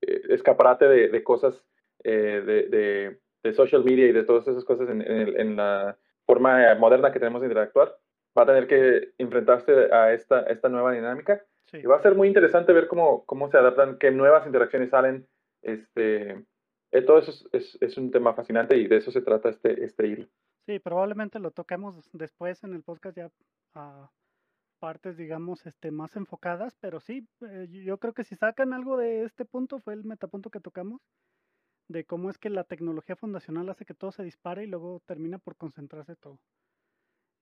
B: eh, escaparate de, cosas de, social media y de todas esas cosas en, la forma moderna que tenemos de interactuar, va a tener que enfrentarse a esta, esta nueva dinámica. Y va a ser muy interesante ver cómo, cómo se adaptan, qué nuevas interacciones salen este, todo eso es, es, es, un tema fascinante y de eso se trata este, este hilo.
A: Sí, probablemente lo toquemos después en el podcast ya a partes, digamos, este, más enfocadas, pero sí, eh, yo creo que si sacan algo de este punto, fue el metapunto que tocamos, de cómo es que la tecnología fundacional hace que todo se dispare y luego termina por concentrarse todo.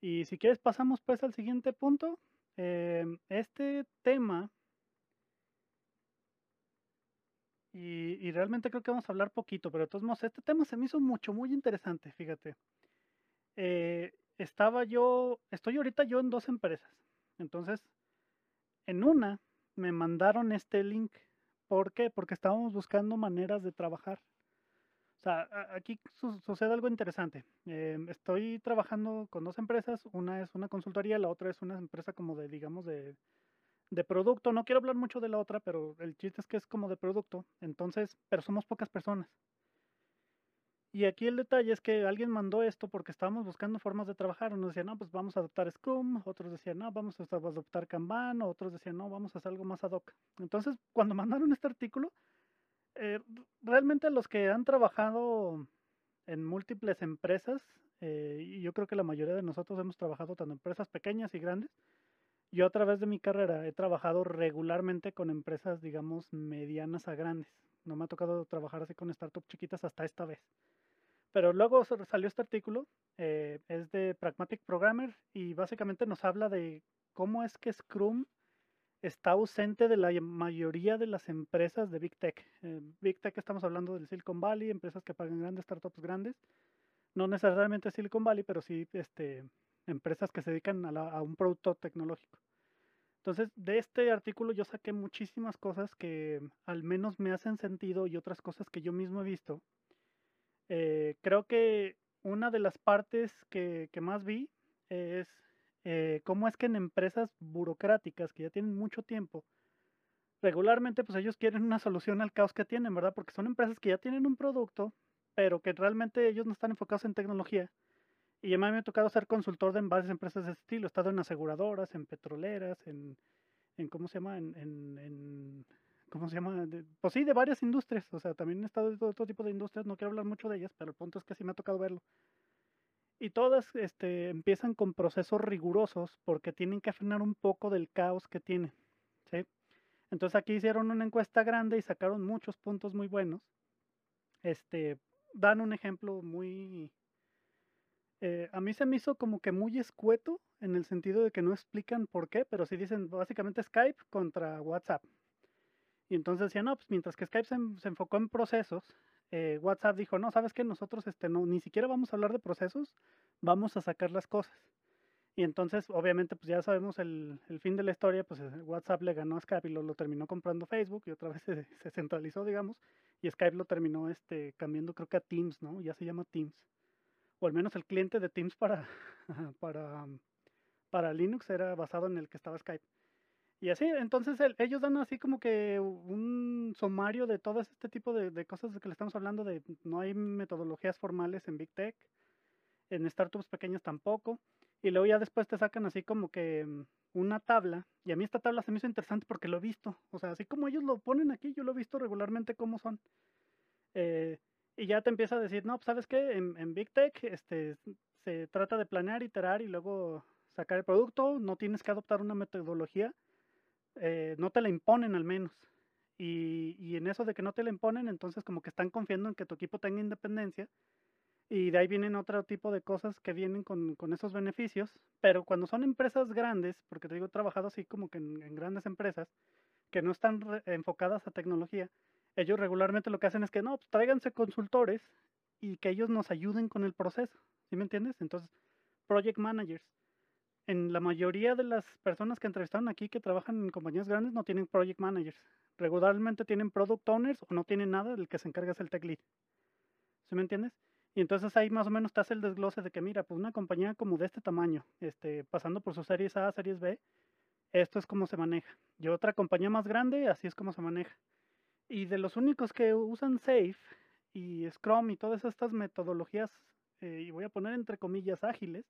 A: Y si quieres pasamos pues al siguiente punto. Em, este tema, y, realmente creo que vamos a hablar poquito, pero de todos modos, este tema se me hizo mucho, muy interesante, fíjate. Eh, estaba yo, estoy ahorita yo en dos empresas. Entonces, en una me mandaron este link. ¿Por qué? Porque estábamos buscando maneras de trabajar. O sea, aquí sucede algo interesante. Em, estoy trabajando con dos empresas. Una es una consultoría, la otra es una empresa como de, digamos, de producto. No quiero hablar mucho de la otra, pero el chiste es que es como de producto. Entonces, pero somos pocas personas. Y aquí el detalle es que alguien mandó esto porque estábamos buscando formas de trabajar. Unos decían, no, pues vamos a adoptar Scrum, otros decían, no, vamos a adoptar Kanban, otros decían, no, vamos a hacer algo más ad hoc. Entonces, cuando mandaron este artículo, eh, realmente los que han trabajado en múltiples empresas, eh, y yo creo que la mayoría de nosotros hemos trabajado tanto en empresas pequeñas y grandes, yo a través de mi carrera he trabajado regularmente con empresas, digamos, medianas a grandes. No me ha tocado trabajar así con startups chiquitas hasta esta vez. Pero luego salió este artículo, eh, es de Pragmatic Programmer y básicamente nos habla de cómo es que Scrum está ausente de la mayoría de las empresas de Big Tech. Eh, Big Tech estamos hablando del Silicon Valley, empresas que pagan grandes startups grandes. No necesariamente Silicon Valley, pero sí este, empresas que se dedican a, a un producto tecnológico. Entonces, de este artículo yo saqué muchísimas cosas que al menos me hacen sentido y otras cosas que yo mismo he visto eh, creo que una de las partes que, más vi es eh, cómo es que en empresas burocráticas que ya tienen mucho tiempo, regularmente pues ellos quieren una solución al caos que tienen, ¿verdad? Porque son empresas que ya tienen un producto, pero que realmente ellos no están enfocados en tecnología. Y a mí me ha tocado ser consultor de varias empresas de ese estilo. He estado en aseguradoras, en petroleras, en, en ¿cómo se llama? en ¿cómo se llama? pues sí, de varias industrias, o sea, también he estado de todo, tipo de industrias, no quiero hablar mucho de ellas, pero el punto es que sí me ha tocado verlo. Y todas este, empiezan con procesos rigurosos porque tienen que frenar un poco del caos que tienen, ¿sí? Entonces aquí hicieron una encuesta grande y sacaron muchos puntos muy buenos. Este, dan un ejemplo muy... Eh, a mí se me hizo como que muy escueto en el sentido de que no explican por qué, pero sí dicen básicamente Skype contra WhatsApp, y entonces decía, no, pues mientras que Skype se, enfocó en procesos, eh, WhatsApp dijo, no, sabes que nosotros este, no, ni siquiera vamos a hablar de procesos, vamos a sacar las cosas. Y entonces, obviamente, pues ya sabemos el, el fin de la historia, pues eh, WhatsApp le ganó a Skype y lo, lo terminó comprando Facebook y otra vez se, se, centralizó, digamos, y Skype lo terminó este, cambiando creo que a Teams, ¿no? Ya se llama Teams. O al menos el cliente de Teams para, para, para Linux era basado en el que estaba Skype. Y así, entonces ellos dan así como que un sumario de todo este tipo de, cosas de que le estamos hablando, de no hay metodologías formales en Big Tech, en startups pequeñas tampoco, y luego ya después te sacan así como que mm, una tabla, y a mí esta tabla se me hizo interesante porque lo he visto, o sea, así como ellos lo ponen aquí, yo lo he visto regularmente cómo son. Eh, y ya te empieza a decir, no, pues sabes qué, en, en Big Tech este, se trata de planear, iterar y luego sacar el producto, no tienes que adoptar una metodología, eh, no te la imponen al menos. Y, y, en eso de que no te la imponen, entonces como que están confiando en que tu equipo tenga independencia. Y de ahí vienen otro tipo de cosas que vienen con, con esos beneficios. Pero cuando son empresas grandes, porque te digo, he trabajado así como que en, grandes empresas que no están enfocadas a tecnología, ellos regularmente lo que hacen es que no, pues tráiganse consultores y que ellos nos ayuden con el proceso. ¿Sí me entiendes? Entonces, project managers en la mayoría de las personas que entrevistaron aquí que trabajan en compañías grandes no tienen project managers. Regularmente tienen product owners o no tienen nada, el que se encarga es el tech lead. ¿Sí me entiendes? Y entonces ahí más o menos te hace el desglose de que mira, pues una compañía como de este tamaño, este, pasando por sus series A, series B, esto es como se maneja. Y otra compañía más grande, así es como se maneja. Y de los únicos que usan Safe y Scrum y todas estas metodologías, eh, y voy a poner entre comillas ágiles,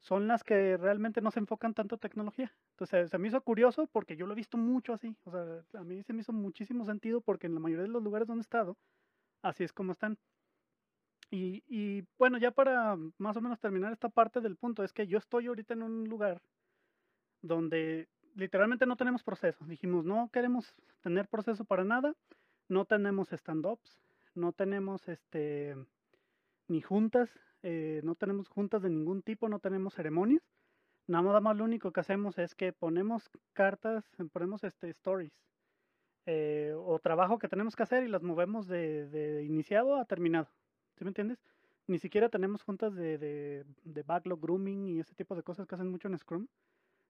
A: son las que realmente no se enfocan tanto en tecnología. Entonces se me hizo curioso porque yo lo he visto mucho así. O sea, a mí se me hizo muchísimo sentido porque en la mayoría de los lugares donde he estado así es como están. Y, y bueno, ya para más o menos terminar esta parte del punto, es que yo estoy ahorita en un lugar donde literalmente no tenemos proceso. Dijimos, no queremos tener proceso para nada, no tenemos stand-ups, no tenemos este ni juntas, eh, no tenemos juntas de ningún tipo, no tenemos ceremonias. Nada más lo único que hacemos es que ponemos cartas, ponemos este stories eh, o trabajo que tenemos que hacer y las movemos de, de iniciado a terminado. ¿Sí me entiendes? Ni siquiera tenemos juntas de, de, de, backlog grooming y ese tipo de cosas que hacen mucho en Scrum.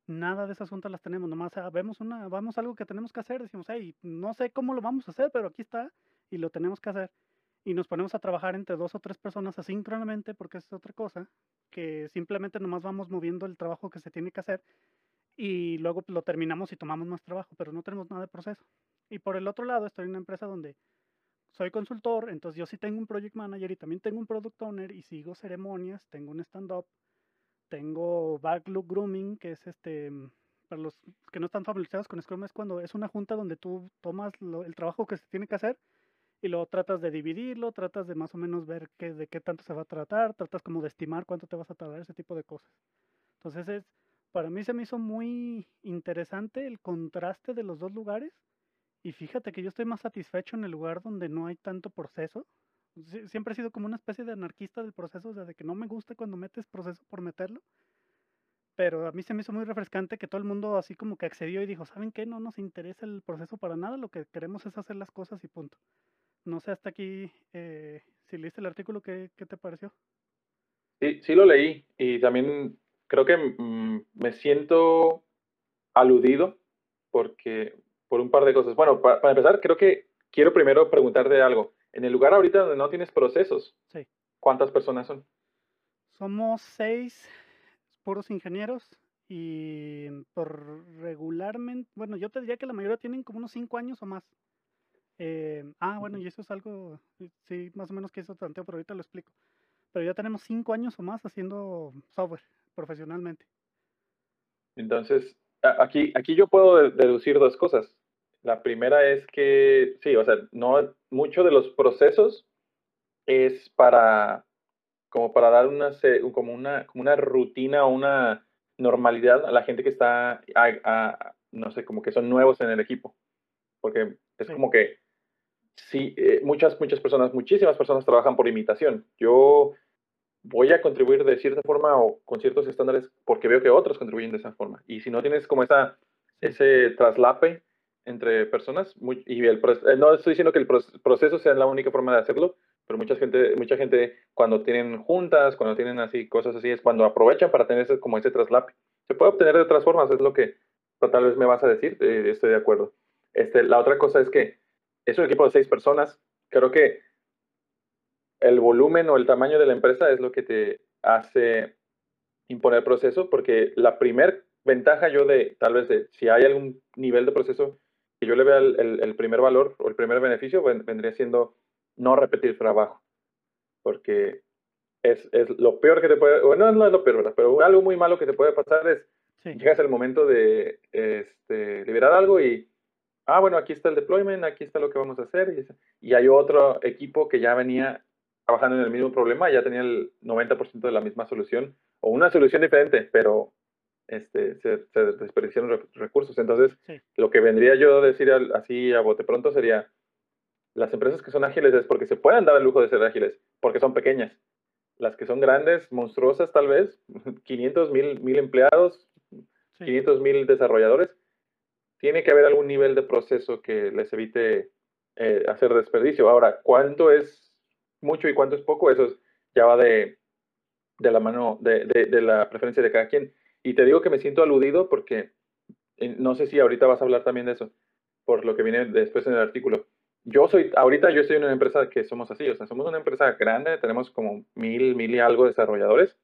A: Nada de esas juntas las tenemos, nomás vemos una, vamos algo que tenemos que hacer, decimos, hey, no sé cómo lo vamos a hacer, pero aquí está y lo tenemos que hacer. Y nos ponemos a trabajar entre dos o tres personas asíncronamente, porque es otra cosa, que simplemente nomás vamos moviendo el trabajo que se tiene que hacer y luego lo terminamos y tomamos más trabajo, pero no tenemos nada de proceso. Y por el otro lado, estoy en una empresa donde soy consultor, entonces yo sí tengo un project manager y también tengo un product owner y sigo ceremonias, tengo un stand-up, tengo backlog grooming, que es este, para los que no están familiarizados con Scrum, es cuando es una junta donde tú tomas el trabajo que se tiene que hacer y luego tratas de dividirlo, tratas de más o menos ver qué, de qué tanto se va a tratar, tratas como de estimar cuánto te vas a tardar, ese tipo de cosas. Entonces es, para mí se me hizo muy interesante el contraste de los dos lugares y fíjate que yo estoy más satisfecho en el lugar donde no hay tanto proceso. siempre he sido como una especie de anarquista del proceso, o sea, de que no me gusta cuando metes proceso por meterlo. Pero a mí se me hizo muy refrescante que todo el mundo así como que accedió y dijo, ¿saben qué? No nos interesa el proceso para nada, lo que queremos es hacer las cosas y punto. No sé hasta aquí eh, si leíste el artículo, ¿qué, ¿qué, te pareció?
B: Sí, sí lo leí y también creo que mm, me siento aludido porque por un par de cosas. Bueno, para, empezar, creo que quiero primero preguntarte algo. En el lugar ahorita donde no tienes procesos, ¿cuántas personas son?
A: Somos seis puros ingenieros y por regularmente, bueno, yo te diría que la mayoría tienen como unos cinco años o más. Eh, ah, bueno, y eso es algo, sí, más o menos que eso tanteo, pero ahorita lo explico. Pero ya tenemos cinco años o más haciendo software profesionalmente.
B: Entonces, aquí, aquí yo puedo deducir dos cosas. La primera es que, sí, o sea, no, mucho de los procesos es para, como para dar una, como una, como una rutina o una normalidad a la gente que está, no sé, como que son nuevos en el equipo. Porque es como que, sí, eh, muchas, muchas personas, muchísimas personas trabajan por imitación. Yo voy a contribuir de cierta forma o con ciertos estándares porque veo que otros contribuyen de esa forma. Y si no tienes como esa, ese traslape entre personas, y el, eh, no estoy diciendo que el proceso sea la única forma de hacerlo, pero mucha gente, mucha gente cuando tienen juntas, cuando tienen así cosas así, es cuando aprovechan para tener ese, como ese traslape. Se puede obtener de otras formas, es lo que tal vez me vas a decir, eh, estoy de acuerdo. Este, la otra cosa es que es un equipo de seis personas, creo que el volumen o el tamaño de la empresa es lo que te hace imponer proceso, porque la primer ventaja yo de, tal vez, de, si hay algún nivel de proceso que yo le vea el, primer valor o el primer beneficio, vendría siendo no repetir trabajo, porque es, es, lo peor que te puede, bueno, no es lo peor, ¿verdad? pero algo muy malo que te puede pasar es, llegas al momento de este, liberar algo y, ah, bueno, aquí está el deployment, aquí está lo que vamos a hacer, y, hay otro equipo que ya venía trabajando en el mismo problema, ya tenía el 90% de la misma solución o una solución diferente, pero este, se, se desperdiciaron recursos. Entonces, lo que vendría yo a decir así a bote pronto sería, las empresas que son ágiles es porque se pueden dar el lujo de ser ágiles, porque son pequeñas. Las que son grandes, monstruosas tal vez, 500 mil, mil empleados, 500 mil desarrolladores, tiene que haber algún nivel de proceso que les evite eh, hacer desperdicio. Ahora, ¿cuánto es mucho y cuánto es poco, eso ya va de, de la mano, de, de, la preferencia de cada quien. Y te digo que me siento aludido porque eh, no sé si ahorita vas a hablar también de eso, por lo que viene después en el artículo. Yo soy, ahorita yo estoy en una empresa que somos así, o sea, somos una empresa grande, tenemos como mil, mil y algo desarrolladores.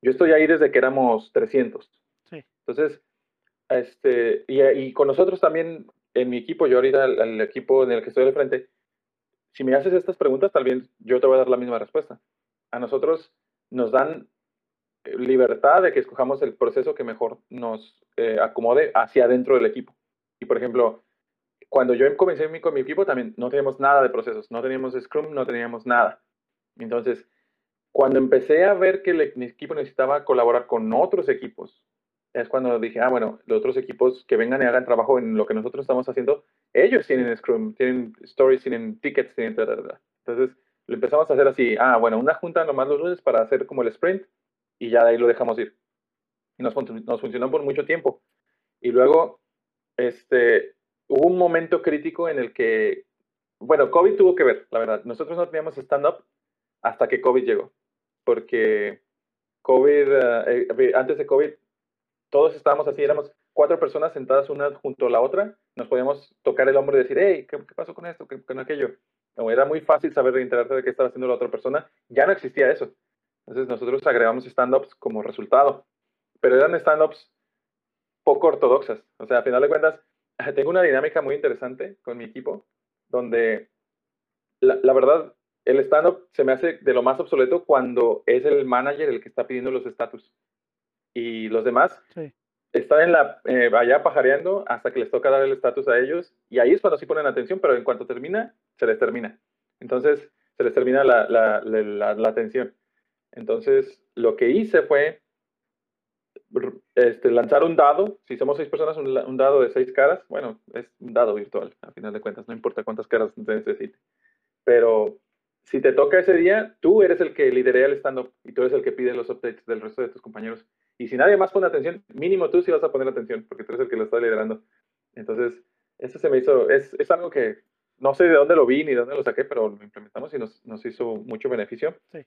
B: Yo estoy ahí desde que éramos 300. Sí. Entonces, este, y, con nosotros también, en mi equipo, yo ahorita, el, equipo en el que estoy al frente, si me haces estas preguntas, tal vez yo te voy a dar la misma respuesta. A nosotros nos dan eh, libertad de que escojamos el proceso que mejor nos eh, acomode hacia adentro del equipo. Y por ejemplo, cuando yo comencé con mi equipo también no teníamos nada de procesos, no teníamos Scrum, no teníamos nada. Entonces, cuando empecé a ver que mi equipo necesitaba colaborar con otros equipos, es cuando dije, ah, bueno, los otros equipos que vengan y hagan trabajo en lo que nosotros estamos haciendo, ellos tienen Scrum, tienen stories, tienen tickets, tienen... Entonces, lo empezamos a hacer así, ah, bueno, una junta nomás los lunes para hacer como el sprint y ya de ahí lo dejamos ir. Y nos, nos funcionó por mucho tiempo. Y luego, este, hubo un momento crítico en el que, bueno, COVID tuvo que ver, la verdad. Nosotros no teníamos stand-up hasta que COVID llegó, porque COVID, eh, eh, antes de COVID, todos estábamos así, éramos cuatro personas sentadas una junto a la otra, nos podíamos tocar el hombro y decir, hey, ¿qué, pasó con esto? ¿Qué, con aquello? era muy fácil saber enterarte de qué estaba haciendo la otra persona, ya no existía eso. Entonces nosotros agregamos stand-ups como resultado, pero eran stand-ups poco ortodoxas. O sea, a final de cuentas, tengo una dinámica muy interesante con mi equipo, donde la, la verdad, el stand-up se me hace de lo más obsoleto cuando es el manager el que está pidiendo los estatus. Y los demás están en la, eh, allá pajareando hasta que les toca dar el estatus a ellos. Y ahí es cuando sí ponen atención, pero en cuanto termina, se les termina. Entonces, se les termina la, la, la, la atención. Entonces, lo que hice fue este, lanzar un dado, si somos seis personas, un, dado de seis caras, bueno, es un dado virtual, a final de cuentas, no importa cuántas caras necesite. Pero si te toca ese día, tú eres el que liderea el stand-up y tú eres el que pide los updates del resto de tus compañeros. Y si nadie más pone atención, mínimo tú sí vas a poner atención, porque tú eres el que lo está liderando. Entonces, eso se me hizo, es, es algo que no sé de dónde lo vi ni de dónde lo saqué, pero lo implementamos y nos, nos hizo mucho beneficio. Sí.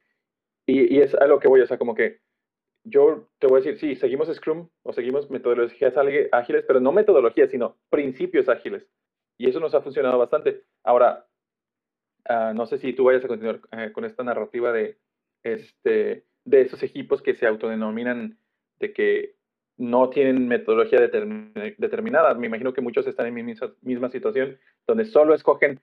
B: Y, y es a lo que voy, o sea, como que yo te voy a decir, sí, seguimos Scrum o seguimos metodologías ágiles, pero no metodologías, sino principios ágiles. Y eso nos ha funcionado bastante. Ahora, ah, no sé si tú vayas a continuar eh, con esta narrativa de, este, de esos equipos que se autodenominan de que no tienen metodología determinada. Me imagino que muchos están en mi misma, situación, donde solo escogen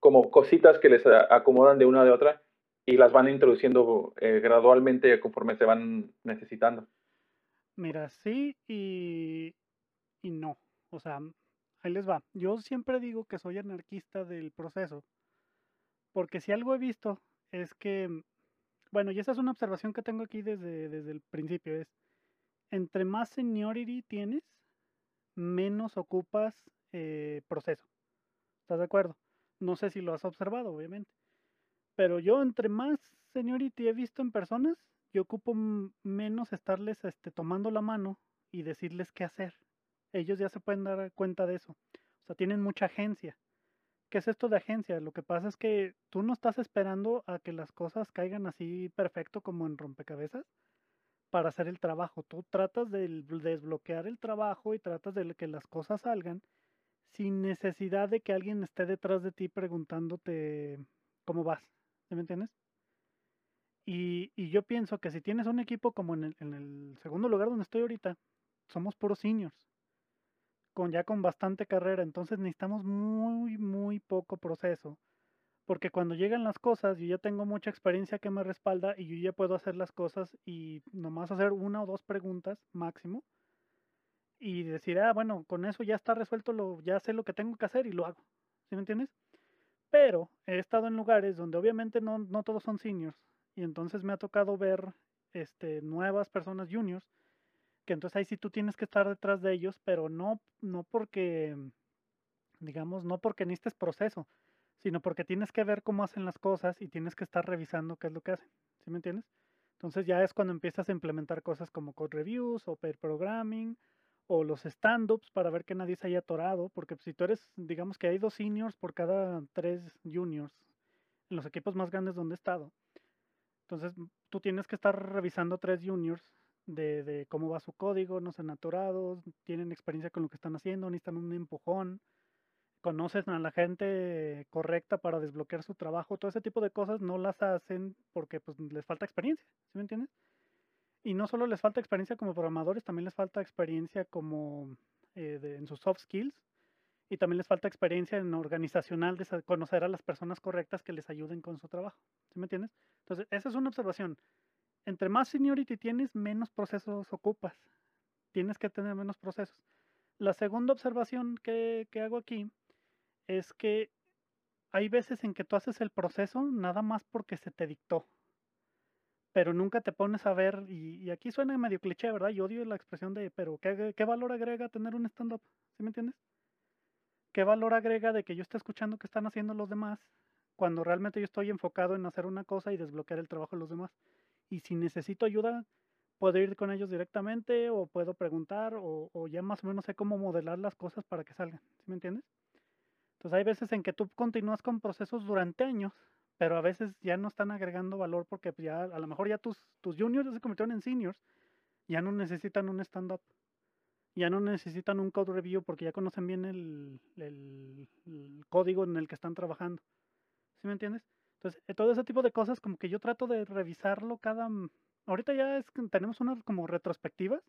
B: como cositas que les acomodan de una de otra y las van introduciendo eh, gradualmente conforme se van necesitando.
A: Mira, sí y, y no. O sea, ahí les va. Yo siempre digo que soy anarquista del proceso, porque si algo he visto es que, bueno, y esa es una observación que tengo aquí desde, desde el principio, es, entre más seniority tienes, menos ocupas eh, proceso. ¿Estás de acuerdo? No sé si lo has observado, obviamente. Pero yo entre más seniority he visto en personas, yo ocupo menos estarles este, tomando la mano y decirles qué hacer. Ellos ya se pueden dar cuenta de eso. O sea, tienen mucha agencia. ¿Qué es esto de agencia? Lo que pasa es que tú no estás esperando a que las cosas caigan así perfecto como en rompecabezas para hacer el trabajo. Tú tratas de desbloquear el trabajo y tratas de que las cosas salgan sin necesidad de que alguien esté detrás de ti preguntándote cómo vas me entiendes? Y, yo pienso que si tienes un equipo como en el, en el, segundo lugar donde estoy ahorita, somos puros seniors, con ya con bastante carrera, entonces necesitamos muy, muy poco proceso, porque cuando llegan las cosas, yo ya tengo mucha experiencia que me respalda y yo ya puedo hacer las cosas y nomás hacer una o dos preguntas máximo y decir, ah, bueno, con eso ya está resuelto, lo, ya sé lo que tengo que hacer y lo hago, ¿sí me entiendes? Pero he estado en lugares donde obviamente no, no todos son seniors. Y entonces me ha tocado ver este, nuevas personas juniors. Que entonces ahí sí tú tienes que estar detrás de ellos, pero no, no porque, digamos, no porque necesites proceso, sino porque tienes que ver cómo hacen las cosas y tienes que estar revisando qué es lo que hacen. ¿Sí me entiendes? Entonces ya es cuando empiezas a implementar cosas como code reviews o pair programming o los stand-ups para ver que nadie se haya atorado, porque si tú eres, digamos que hay dos seniors por cada tres juniors en los equipos más grandes donde he estado. Entonces tú tienes que estar revisando tres juniors de, de cómo va su código, no se han atorado, tienen experiencia con lo que están haciendo, necesitan un empujón, conocen a la gente correcta para desbloquear su trabajo, todo ese tipo de cosas no las hacen porque pues les falta experiencia, ¿sí me entiendes? Y no solo les falta experiencia como programadores, también les falta experiencia como eh, en sus soft skills y también les falta experiencia en organizacional de conocer a las personas correctas que les ayuden con su trabajo. ¿Sí me entiendes? Entonces, esa es una observación. Entre más seniority tienes, menos procesos ocupas. Tienes que tener menos procesos. La segunda observación que, que hago aquí es que hay veces en que tú haces el proceso nada más porque se te dictó. Pero nunca te pones a ver, y, aquí suena medio cliché, ¿verdad? Yo odio la expresión de, pero ¿qué, qué valor agrega tener un stand-up? ¿Sí me entiendes? ¿Qué valor agrega de que yo esté escuchando qué están haciendo los demás cuando realmente yo estoy enfocado en hacer una cosa y desbloquear el trabajo de los demás? Y si necesito ayuda, puedo ir con ellos directamente o puedo preguntar o, o ya más o menos sé cómo modelar las cosas para que salgan. ¿Sí me entiendes? Entonces hay veces en que tú continúas con procesos durante años, pero a veces ya no están agregando valor porque pues, ya a lo mejor ya tus, juniors se convirtieron en seniors, ya no necesitan un stand-up, ya no necesitan un code review porque ya conocen bien el, código en el que están trabajando. ¿Sí me entiendes? Entonces, eh, todo ese tipo de cosas como que yo trato de revisarlo cada... Ahorita ya es tenemos unas como retrospectivas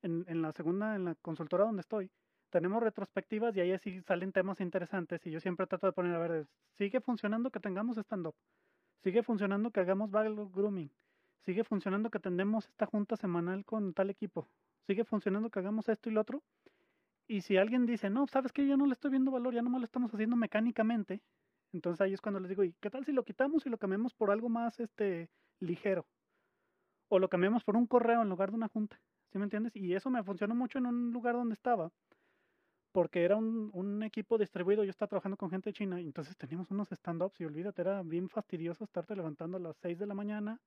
A: en la segunda, en la consultora donde estoy tenemos retrospectivas y ahí así salen temas interesantes y yo siempre trato de poner, a ver, sigue funcionando que tengamos stand-up, sigue funcionando que hagamos value grooming, sigue funcionando que tendemos esta junta semanal con tal equipo, sigue funcionando que hagamos esto y lo otro. Y si alguien dice, no, sabes que yo no le estoy viendo valor, ya no lo estamos haciendo mecánicamente, entonces ahí es cuando les digo, ¿y qué tal si lo quitamos y lo cambiamos por algo más este ligero? O lo cambiamos por un correo en lugar de una junta, ¿sí me entiendes? Y eso me funcionó mucho en un lugar donde estaba, porque era un, equipo distribuido, yo estaba trabajando con gente china, y entonces teníamos unos stand-ups y olvídate, era bien fastidioso estarte levantando a las 6 de la mañana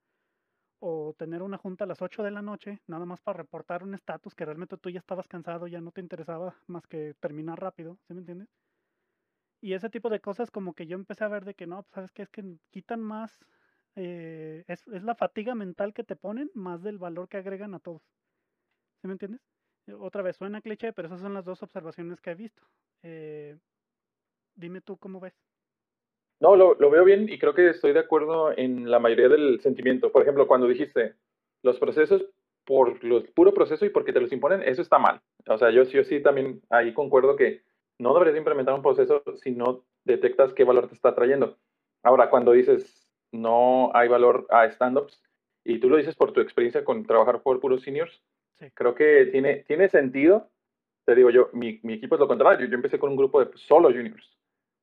A: o tener una junta a las 8 de la noche, nada más para reportar un estatus que realmente tú ya estabas cansado, ya no te interesaba más que terminar rápido, ¿sí me entiendes? Y ese tipo de cosas como que yo empecé a ver de que no, pues, sabes que es que quitan más, eh, es la fatiga mental que te ponen más del valor que agregan a todos, ¿sí me entiendes? Otra vez, suena cliché, pero esas son las dos observaciones que he visto. Eh, dime tú cómo ves.
B: No, lo, lo, veo bien y creo que estoy de acuerdo en la mayoría del sentimiento. Por ejemplo, cuando dijiste los procesos por los puro proceso y porque te los imponen, eso está mal. O sea, yo, yo sí también ahí concuerdo que no deberías implementar un proceso si no detectas qué valor te está trayendo. Ahora, cuando dices no hay valor a stand-ups y tú lo dices por tu experiencia con trabajar por puros seniors, Creo que tiene, tiene sentido. Te digo yo, mi, mi, equipo es lo contrario. Yo empecé con un grupo de solo juniors.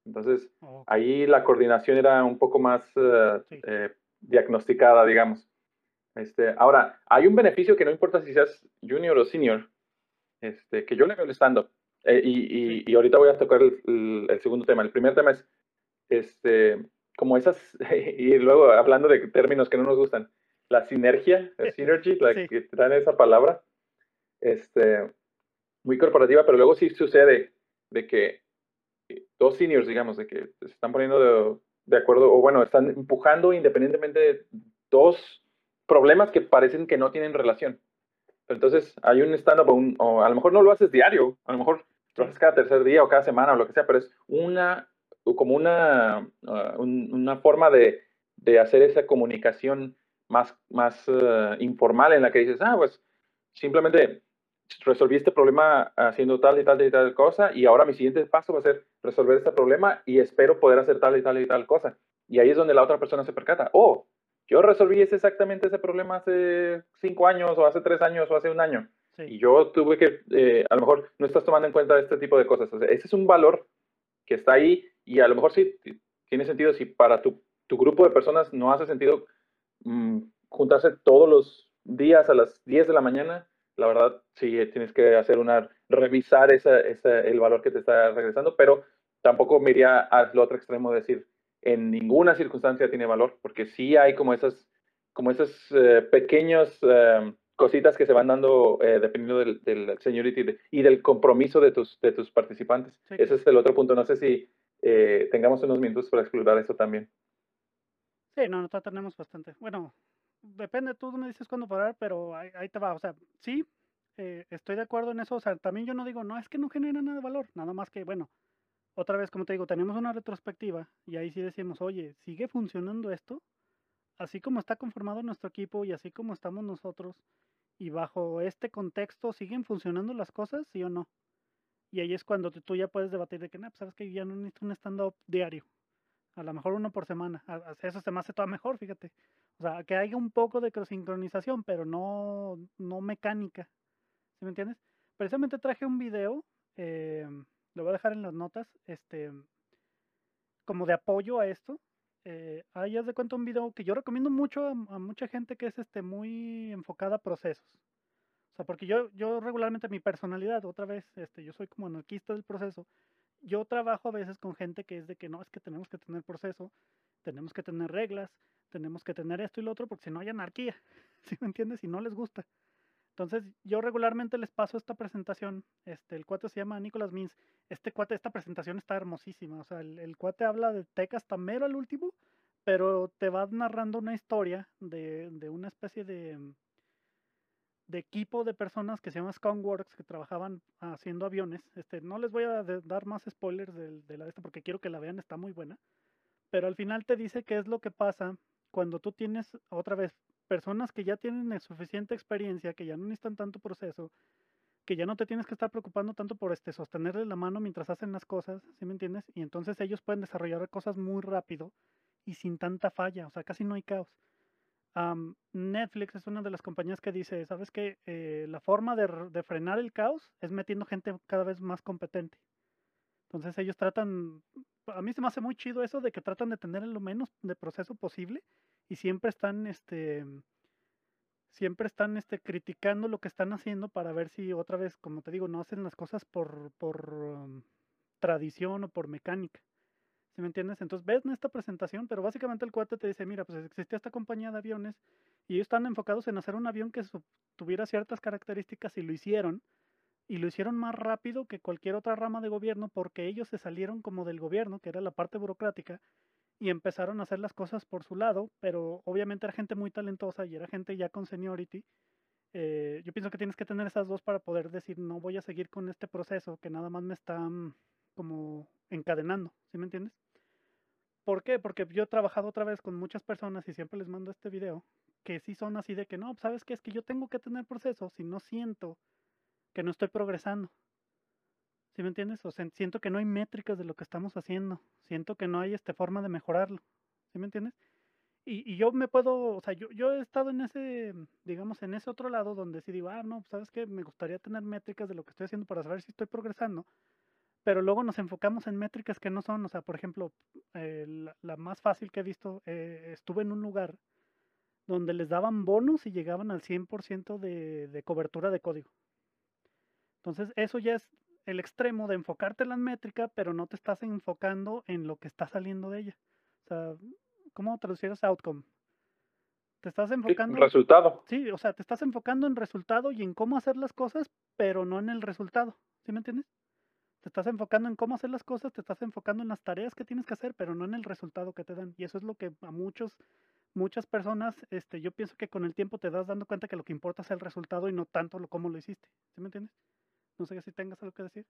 B: Entonces, ahí la coordinación era un poco más eh, eh, diagnosticada, digamos. Este, ahora, hay un beneficio que no importa si seas junior o senior, este, que yo le veo el stand eh, y, y, y, ahorita voy a tocar el, el, segundo tema. El primer tema es, este, como esas, y luego hablando de términos que no nos gustan, la sinergia, la synergy, la que traen esa palabra, este, muy corporativa, pero luego sí sucede de que dos seniors, digamos, de que se están poniendo de, acuerdo, o bueno, están empujando independientemente de dos problemas que parecen que no tienen relación. Entonces, hay un stand-up, o, a lo mejor no lo haces diario, a lo mejor lo haces cada tercer día o cada semana o lo que sea, pero es una, como una, uh, una forma de, de hacer esa comunicación más, más uh, informal en la que dices, ah, pues simplemente resolví este problema haciendo tal y tal y tal cosa y ahora mi siguiente paso va a ser resolver este problema y espero poder hacer tal y tal y tal cosa. Y ahí es donde la otra persona se percata, oh, yo resolví ese, exactamente ese problema hace cinco años o hace tres años o hace un año. Y yo tuve que, eh, a lo mejor no estás tomando en cuenta este tipo de cosas. ese es un valor que está ahí y a lo mejor sí tiene sentido si para tu, tu grupo de personas no hace sentido Mm, juntarse todos los días a las 10 de la mañana, la verdad sí tienes que hacer una, revisar esa, esa, el valor que te está regresando, pero tampoco me iría al otro extremo de decir, en ninguna circunstancia tiene valor, porque sí hay como esas, como esas eh, pequeñas eh, cositas que se van dando eh, dependiendo del, del seniority y del compromiso de tus, de tus participantes. Ese es el otro punto. No sé si tengamos unos minutos para explorar eso también.
A: Sí, no, nosotros tenemos bastante. Bueno, depende, tú me dices cuándo parar, pero ahí, ahí te va. O sea, sí, eh, estoy de acuerdo en eso. O sea, también yo no digo, no, es que no genera nada de valor. Nada más que, bueno, otra vez, como te digo, tenemos una retrospectiva y ahí sí decimos, oye, ¿sigue funcionando esto? Así como está conformado nuestro equipo y así como estamos nosotros, y bajo este contexto, ¿siguen funcionando las cosas, sí o no? Y ahí es cuando tú ya puedes debatir de que, no, pues sabes que ya no necesito un stand-up diario a lo mejor uno por semana. Eso se me hace todo mejor, fíjate. O sea, que haya un poco de sincronización, pero no, no mecánica. ¿Sí me entiendes? Precisamente traje un video. Eh, le voy a dejar en las notas, este, como de apoyo a esto. Eh, ahí haz de cuenta un video que yo recomiendo mucho a, a, mucha gente que es este muy enfocada a procesos. O sea, porque yo, yo regularmente mi personalidad, otra vez, este, yo soy como anarquista del proceso. Yo trabajo a veces con gente que es de que no, es que tenemos que tener proceso, tenemos que tener reglas, tenemos que tener esto y lo otro, porque si no hay anarquía, ¿sí me entiendes? Si no les gusta. Entonces, yo regularmente les paso esta presentación. Este, el cuate se llama Nicolas Mins. Este cuate, esta presentación está hermosísima. O sea, el, cuate habla de Tech hasta al último, pero te va narrando una historia de, de una especie de, de equipo de personas que se llama Skunkworks que trabajaban haciendo aviones. Este, no les voy a dar más spoilers de, de la de esta porque quiero que la vean, está muy buena. Pero al final te dice qué es lo que pasa cuando tú tienes otra vez personas que ya tienen suficiente experiencia, que ya no necesitan tanto proceso, que ya no te tienes que estar preocupando tanto por este sostenerle la mano mientras hacen las cosas, ¿sí me entiendes? Y entonces ellos pueden desarrollar cosas muy rápido y sin tanta falla, o sea, casi no hay caos. Um, Netflix es una de las compañías que dice, ¿sabes qué? Eh, la forma de, frenar el caos es metiendo gente cada vez más competente. Entonces ellos tratan, a mí se me hace muy chido eso de que tratan de tener lo menos de proceso posible y siempre están este siempre están este criticando lo que están haciendo para ver si otra vez, como te digo, no hacen las cosas por por um, tradición o por mecánica. ¿Sí me entiendes? Entonces ves en esta presentación, pero básicamente el cuate te dice, mira, pues existe esta compañía de aviones y ellos están enfocados en hacer un avión que tuviera ciertas características y lo hicieron. Y lo hicieron más rápido que cualquier otra rama de gobierno porque ellos se salieron como del gobierno, que era la parte burocrática, y empezaron a hacer las cosas por su lado, pero obviamente era gente muy talentosa y era gente ya con seniority. Eh, yo pienso que tienes que tener esas dos para poder decir, no voy a seguir con este proceso que nada más me está mm, como encadenando, ¿sí me entiendes? ¿Por qué? Porque yo he trabajado otra vez con muchas personas y siempre les mando este video, que sí son así de que no, ¿sabes qué? Es que yo tengo que tener proceso si no siento que no estoy progresando. ¿Sí me entiendes? O sea, siento que no hay métricas de lo que estamos haciendo. Siento que no hay esta forma de mejorarlo. ¿Sí me entiendes? Y, yo me puedo, o sea, yo, yo he estado en ese, digamos, en ese otro lado donde sí digo, ah, no, ¿sabes qué? Me gustaría tener métricas de lo que estoy haciendo para saber si estoy progresando. Pero luego nos enfocamos en métricas que no son, o sea, por ejemplo, eh, la, la, más fácil que he visto, eh, estuve en un lugar donde les daban bonos y llegaban al 100% de, de cobertura de código. Entonces, eso ya es el extremo de enfocarte en la métrica, pero no te estás enfocando en lo que está saliendo de ella. O sea, ¿cómo traducir ese outcome? Te estás enfocando.
B: Sí, resultado.
A: Sí, o sea, te estás enfocando en resultado y en cómo hacer las cosas, pero no en el resultado. ¿Sí me entiendes? Te estás enfocando en cómo hacer las cosas, te estás enfocando en las tareas que tienes que hacer, pero no en el resultado que te dan. Y eso es lo que a muchos, muchas personas, este, yo pienso que con el tiempo te das dando cuenta que lo que importa es el resultado y no tanto lo cómo lo hiciste. ¿Sí me entiendes? No sé si tengas algo que decir.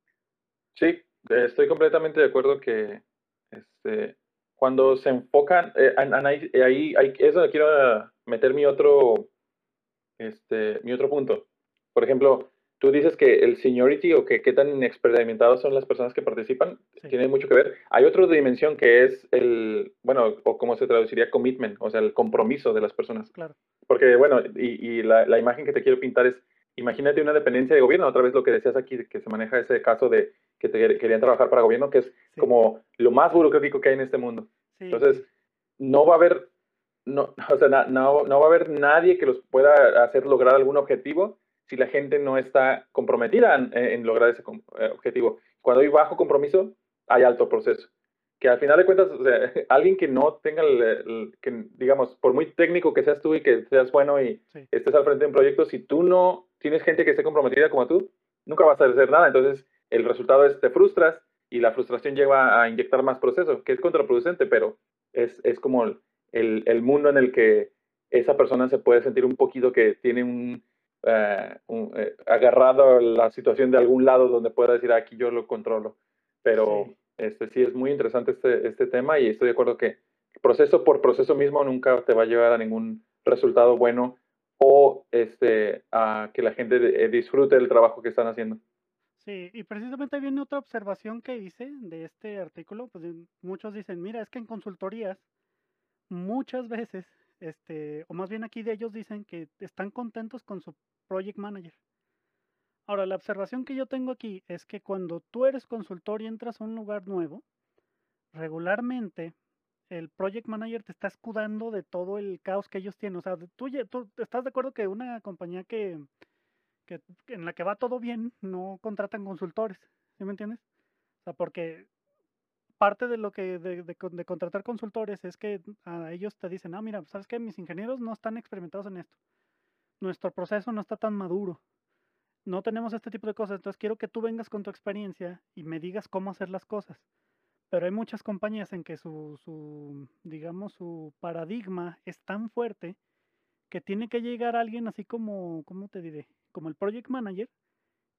B: Sí, estoy completamente de acuerdo que este, cuando se enfocan, eh, ahí, ahí, ahí, es donde quiero meter mi otro, este, mi otro punto. Por ejemplo, tú dices que el seniority o que qué tan experimentados son las personas que participan, sí. tiene mucho que ver. Hay otra dimensión que es el, bueno, o cómo se traduciría commitment, o sea, el compromiso de las personas.
A: Claro.
B: Porque, bueno, y, y la, la, imagen que te quiero pintar es, imagínate una dependencia de gobierno, otra vez lo que decías aquí, que se maneja ese caso de que te querían trabajar para gobierno, que es sí. como lo más burocrático que hay en este mundo. Sí. Entonces, no va a haber, no, o sea, no, no va a haber nadie que los pueda hacer lograr algún objetivo si la gente no está comprometida en, en lograr ese eh, objetivo. Cuando hay bajo compromiso, hay alto proceso. Que al final de cuentas, o sea, alguien que no tenga, el, el, que digamos, por muy técnico que seas tú y que seas bueno y sí. estés al frente de un proyecto, si tú no tienes gente que esté comprometida como tú, nunca vas a hacer nada. Entonces, el resultado es te frustras y la frustración lleva a inyectar más proceso, que es contraproducente, pero es, es como el, el, mundo en el que esa persona se puede sentir un poquito que tiene un, un uh, agarrado a la situación de algún lado donde pueda decir ah, aquí yo lo controlo. Pero sí. Este, sí es muy interesante este, este tema y estoy de acuerdo que proceso por proceso mismo nunca te va a llevar a ningún resultado bueno o este, a que la gente eh, disfrute del trabajo que están haciendo.
A: Sí, y precisamente viene otra observación que hice de este artículo, pues muchos dicen, mira, es que en consultorías muchas veces, este, o más bien aquí de ellos dicen que están contentos con su project manager. Ahora, la observación que yo tengo aquí es que cuando tú eres consultor y entras a un lugar nuevo, regularmente el project manager te está escudando de todo el caos que ellos tienen. O sea, tú, tú estás de acuerdo que una compañía que, en la que va todo bien no contratan consultores, ¿sí me entiendes? O sea, porque parte de lo que de, de, de, contratar consultores es que a ellos te dicen, ah, mira, sabes que mis ingenieros no están experimentados en esto. Nuestro proceso no está tan maduro. No tenemos este tipo de cosas. Entonces quiero que tú vengas con tu experiencia y me digas cómo hacer las cosas. Pero hay muchas compañías en que su, su digamos, su paradigma es tan fuerte que tiene que llegar alguien así como, ¿cómo te diré? Como el project manager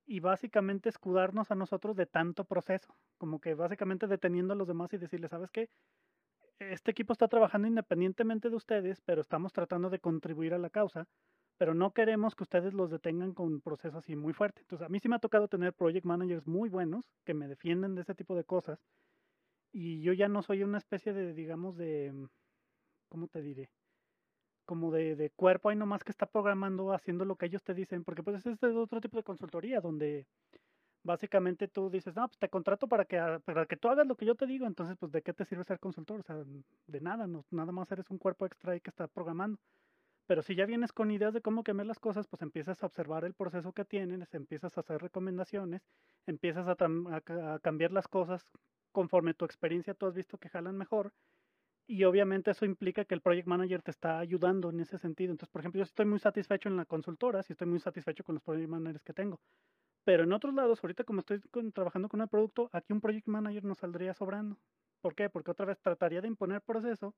A: y básicamente escudarnos a nosotros de tanto proceso, como que básicamente deteniendo a los demás y decirles, ¿sabes qué? Este equipo está trabajando independientemente de ustedes, pero estamos tratando de contribuir a la causa, pero no queremos que ustedes los detengan con un proceso así muy fuerte. Entonces, a mí sí me ha tocado tener project managers muy buenos que me defienden de ese tipo de cosas y yo ya no soy una especie de, digamos, de, ¿cómo te diré? Como de, de, cuerpo ahí nomás que está programando, haciendo lo que ellos te dicen, porque pues es otro tipo de consultoría donde básicamente tú dices, no, pues te contrato para que, para que tú hagas lo que yo te digo, entonces pues de qué te sirve ser consultor, o sea, de nada, no, nada más eres un cuerpo extra ahí que está programando. Pero si ya vienes con ideas de cómo cambiar las cosas, pues empiezas a observar el proceso que tienen, empiezas a hacer recomendaciones, empiezas a, a cambiar las cosas conforme tu experiencia tú has visto que jalan mejor y obviamente eso implica que el project manager te está ayudando en ese sentido. Entonces, por ejemplo, yo estoy muy satisfecho en la consultora, sí estoy muy satisfecho con los project managers que tengo. Pero en otros lados, ahorita como estoy trabajando con el producto, aquí un project manager nos saldría sobrando. ¿Por qué? Porque otra vez trataría de imponer proceso,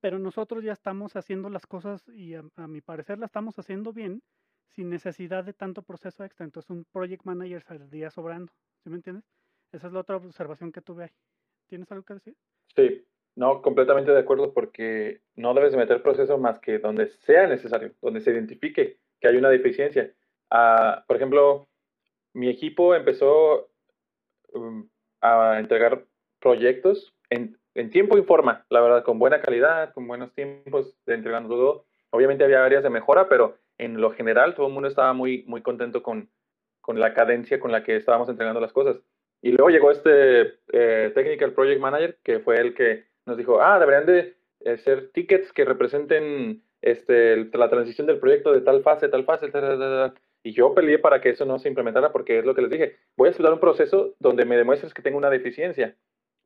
A: pero nosotros ya estamos haciendo las cosas y a, mi parecer la estamos haciendo bien sin necesidad de tanto proceso extra. Entonces un project manager saldría sobrando. ¿Sí me entiendes? Esa es la otra observación que tuve ahí. ¿Tienes algo que decir?
B: Sí, no, completamente de acuerdo porque no debes meter proceso más que donde sea necesario, donde se identifique que hay una deficiencia. Ah, por ejemplo, mi equipo empezó um, a entregar proyectos en, tiempo y forma, la verdad, con buena calidad, con buenos tiempos de entregando todo. Obviamente había áreas de mejora, pero en lo general todo el mundo estaba muy, muy contento con, con la cadencia con la que estábamos entregando las cosas. Y luego llegó este eh, Technical Project Manager, que fue el que nos dijo, ah, deberían de eh, ser tickets que representen este, la transición del proyecto de tal fase, tal fase, tal, Y yo peleé para que eso no se implementara porque es lo que les dije. Voy a estudiar un proceso donde me demuestres que tengo una deficiencia.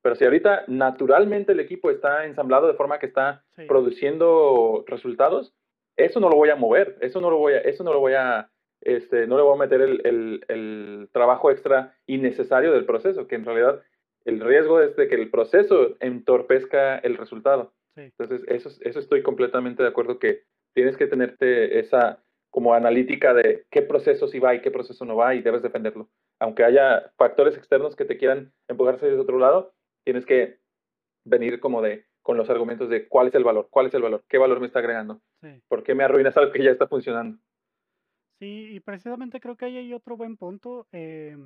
B: Pero si ahorita naturalmente el equipo está ensamblado de forma que está produciendo resultados, eso no lo voy a mover, eso no lo voy a, eso no lo voy a, este, no le voy a meter el, trabajo extra innecesario del proceso, que en realidad el riesgo es de que el proceso entorpezca el resultado. Entonces, eso, eso estoy completamente de acuerdo que tienes que tenerte esa como analítica de qué proceso sí va y qué proceso no va y debes defenderlo. Aunque haya factores externos que te quieran empujarse de otro lado, tienes que venir como de con los argumentos de cuál es el valor, cuál es el valor, qué valor me está agregando, por qué me arruinas algo que ya está funcionando.
A: Sí, y precisamente creo que ahí hay otro buen punto eh,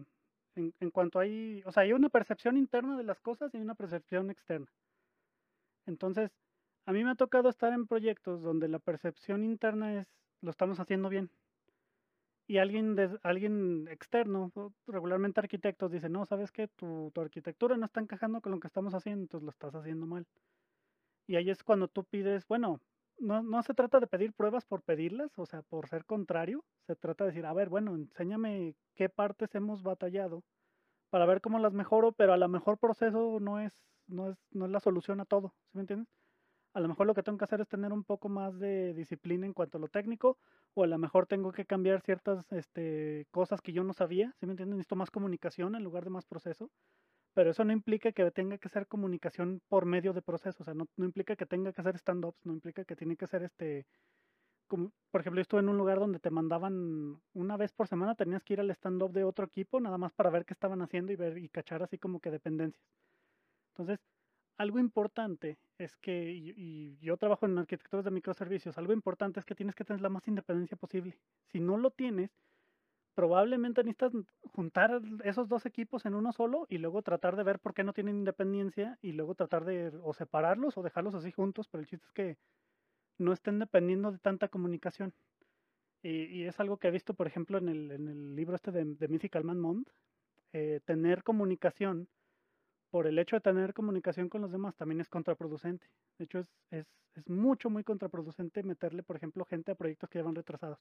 A: en, cuanto hay, o sea, hay una percepción interna de las cosas y una percepción externa. Entonces, a mí me ha tocado estar en proyectos donde la percepción interna es, lo estamos haciendo bien. Y alguien, de, alguien externo, regularmente arquitectos, dice, no, sabes que tu, tu arquitectura no está encajando con lo que estamos haciendo, entonces lo estás haciendo mal. Y ahí es cuando tú pides, bueno, no, no se trata de pedir pruebas por pedirlas, o sea, por ser contrario, se trata de decir, a ver, bueno, enséñame qué partes hemos batallado para ver cómo las mejoro, pero a lo mejor proceso no es, no es, no es la solución a todo, ¿sí me entiendes? A lo mejor lo que tengo que hacer es tener un poco más de disciplina en cuanto a lo técnico, o a lo mejor tengo que cambiar ciertas este, cosas que yo no sabía, ¿sí me entiendes? Necesito más comunicación en lugar de más proceso pero eso no implica que tenga que ser comunicación por medio de procesos, o sea, no, no implica que tenga que hacer stand-ups, no implica que tiene que ser este, como, por ejemplo, yo estuve en un lugar donde te mandaban una vez por semana, tenías que ir al stand-up de otro equipo, nada más para ver qué estaban haciendo y ver y cachar así como que dependencias. Entonces, algo importante es que, y, y yo trabajo en arquitecturas de microservicios, algo importante es que tienes que tener la más independencia posible. Si no lo tienes, probablemente necesitas juntar esos dos equipos en uno solo y luego tratar de ver por qué no tienen independencia y luego tratar de o separarlos o dejarlos así juntos, pero el chiste es que no estén dependiendo de tanta comunicación. Y, es algo que he visto, por ejemplo, en el, libro este de, de Mythical Man Mond, eh, tener comunicación, por el hecho de tener comunicación con los demás, también es contraproducente. De hecho, es, es, mucho, muy contraproducente meterle, por ejemplo, gente a proyectos que llevan retrasados.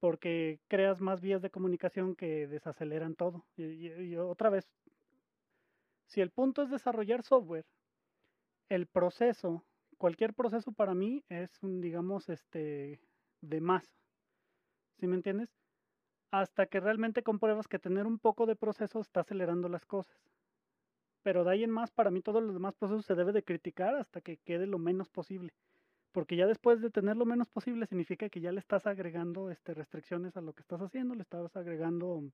A: Porque creas más vías de comunicación que desaceleran todo. y otra vez, si el punto es desarrollar software, el proceso, cualquier proceso para mí es un, digamos, este, de más. ¿Sí me entiendes? Hasta que realmente compruebas que tener un poco de proceso está acelerando las cosas. Pero de ahí en más, para mí todos los demás procesos se debe de criticar hasta que quede lo menos posible. Porque ya después de tener lo menos posible significa que ya le estás agregando este, restricciones a lo que estás haciendo, le estás agregando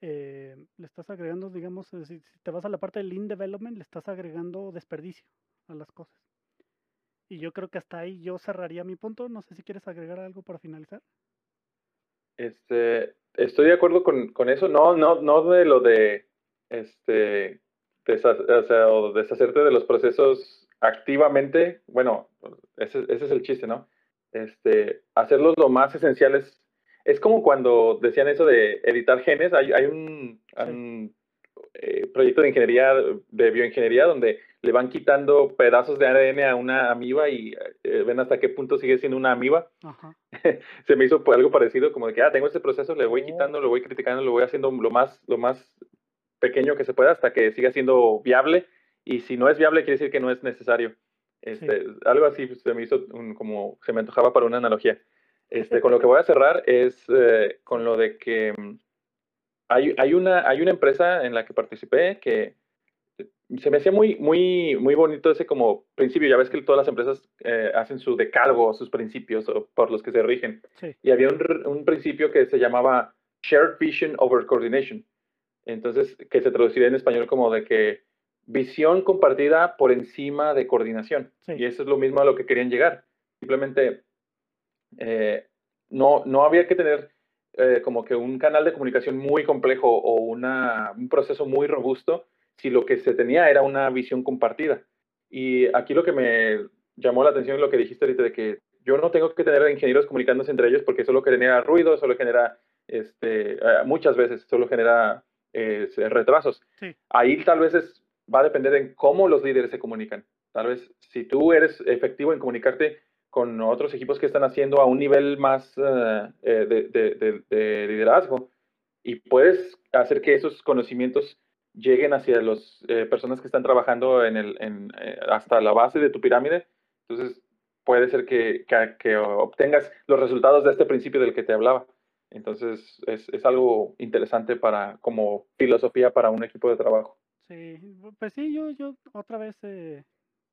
A: eh, le estás agregando, digamos, si, te vas a la parte del lean development, le estás agregando desperdicio a las cosas. Y yo creo que hasta ahí yo cerraría mi punto. No sé si quieres agregar algo para finalizar.
B: Este, estoy de acuerdo con, con eso. No, no, no de lo de este o deshacerte de los procesos activamente. Bueno, ese, ese es el chiste, ¿no? Este, hacerlos lo más esenciales es como cuando decían eso de editar genes. Hay, hay un, eh, proyecto de ingeniería, de bioingeniería, donde le van quitando pedazos de ADN a una amiba y eh, ven hasta qué punto sigue siendo una amiba. Se me hizo algo parecido, como de que, ah, tengo este proceso, le voy oh. quitando, lo voy criticando, lo voy haciendo lo más, lo más pequeño que se pueda hasta que siga siendo viable. Y si no es viable, quiere decir que no es necesario. Este, Algo así se me hizo como, se me antojaba para una analogía. Este, con lo que voy a cerrar es eh, con lo de que mm, hay, hay, una, hay una empresa en la que participé que se me hacía muy, muy, muy bonito ese como principio. Ya ves que todas las empresas eh, hacen su decalgo, sus principios por los que se rigen. Y había un, un, principio que se llamaba Shared Vision Over Coordination. Entonces, que se traduciría en español como de que visión compartida por encima de coordinación. Y eso es lo mismo a lo que querían llegar. Simplemente eh, no, no había que tener eh, como que un canal de comunicación muy complejo o una, un proceso muy robusto si lo que se tenía era una visión compartida. Y aquí lo que me llamó la atención es lo que dijiste ahorita de que yo no tengo que tener ingenieros comunicándose entre ellos porque solo genera ruido, solo genera, este, eh, muchas veces solo genera retrasos. Ahí tal vez es, va a depender en cómo los líderes se comunican. Tal vez si tú eres efectivo en comunicarte con otros equipos que están haciendo a un nivel más eh, eh, de, liderazgo y puedes hacer que esos conocimientos lleguen hacia las eh, personas que están trabajando hasta la base de tu pirámide. Entonces, puede ser que, que, obtengas los resultados de este principio del que te hablaba. Entonces, es, es algo interesante para, como filosofía para un equipo de trabajo.
A: Sí, pues sí, yo, yo otra vez,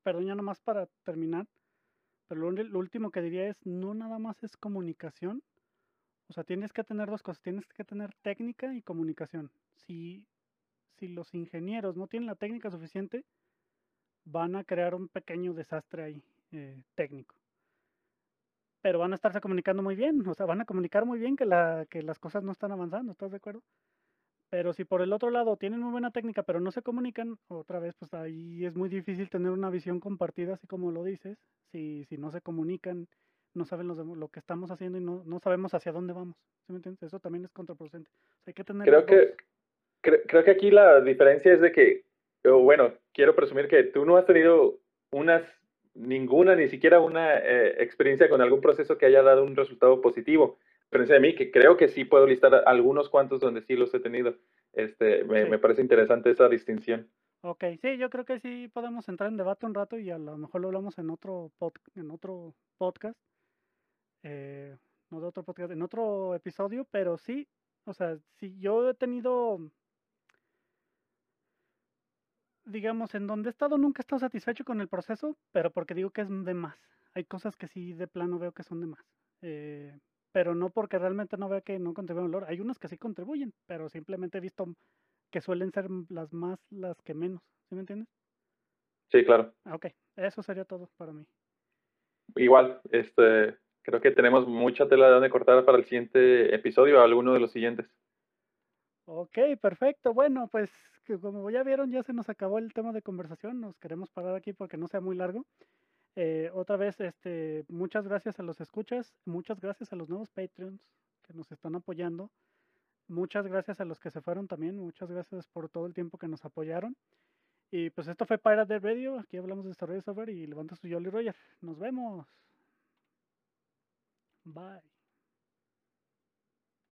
A: perdón, ya nomás para terminar, pero lo, último que diría es, no nada más es comunicación. O sea, tienes que tener dos cosas. Tienes que tener técnica y comunicación. Si, si los ingenieros no tienen la técnica suficiente, van a crear un pequeño desastre ahí eh, técnico. Pero van a estarse comunicando muy bien. O sea, van a comunicar muy bien que, la, que las cosas no están avanzando. ¿Estás de acuerdo? Pero si por el otro lado tienen muy buena técnica, pero no se comunican, otra vez, pues ahí es muy difícil tener una visión compartida, así como lo dices. Si, si no se comunican, no saben lo que estamos haciendo y no, no sabemos hacia dónde vamos. ¿Sí me entiendes? Eso también es contraproducente. hay que tener
B: creo, que, creo que aquí la diferencia es de que, bueno, quiero presumir que tú no has tenido unas, ninguna, ni siquiera una eh, experiencia con algún proceso que haya dado un resultado positivo de mí, que creo que sí puedo listar algunos cuantos donde sí los he tenido. Este, me, me parece interesante esa distinción.
A: Ok, sí, yo creo que sí podemos entrar en debate un rato y a lo mejor lo hablamos en otro, en otro podcast. Eh, no de otro podcast, en otro episodio, pero sí, o sea, si yo he tenido, digamos, en donde he estado nunca he estado satisfecho con el proceso, pero porque digo que es de más. Hay cosas que sí de plano veo que son de más. Eh, pero no porque realmente no vea que no contribuyen valor. Hay unas que sí contribuyen, pero simplemente he visto que suelen ser las más las que menos. ¿Sí me entiendes?
B: Sí, claro.
A: Ah, ok, eso sería todo para mí.
B: Igual, este, creo que tenemos mucha tela de donde cortar para el siguiente episodio, alguno de los siguientes.
A: Ok, perfecto. Bueno, pues como ya vieron, ya se nos acabó el tema de conversación. Nos queremos parar aquí porque no sea muy largo. Eh, otra vez, este, muchas gracias a los escuchas, muchas gracias a los nuevos Patreons que nos están apoyando. Muchas gracias a los que se fueron también, muchas gracias por todo el tiempo que nos apoyaron. Y pues esto fue Pirate Radio, aquí hablamos de desarrollo de software y levanta su Jolly Roger. Nos vemos. Bye.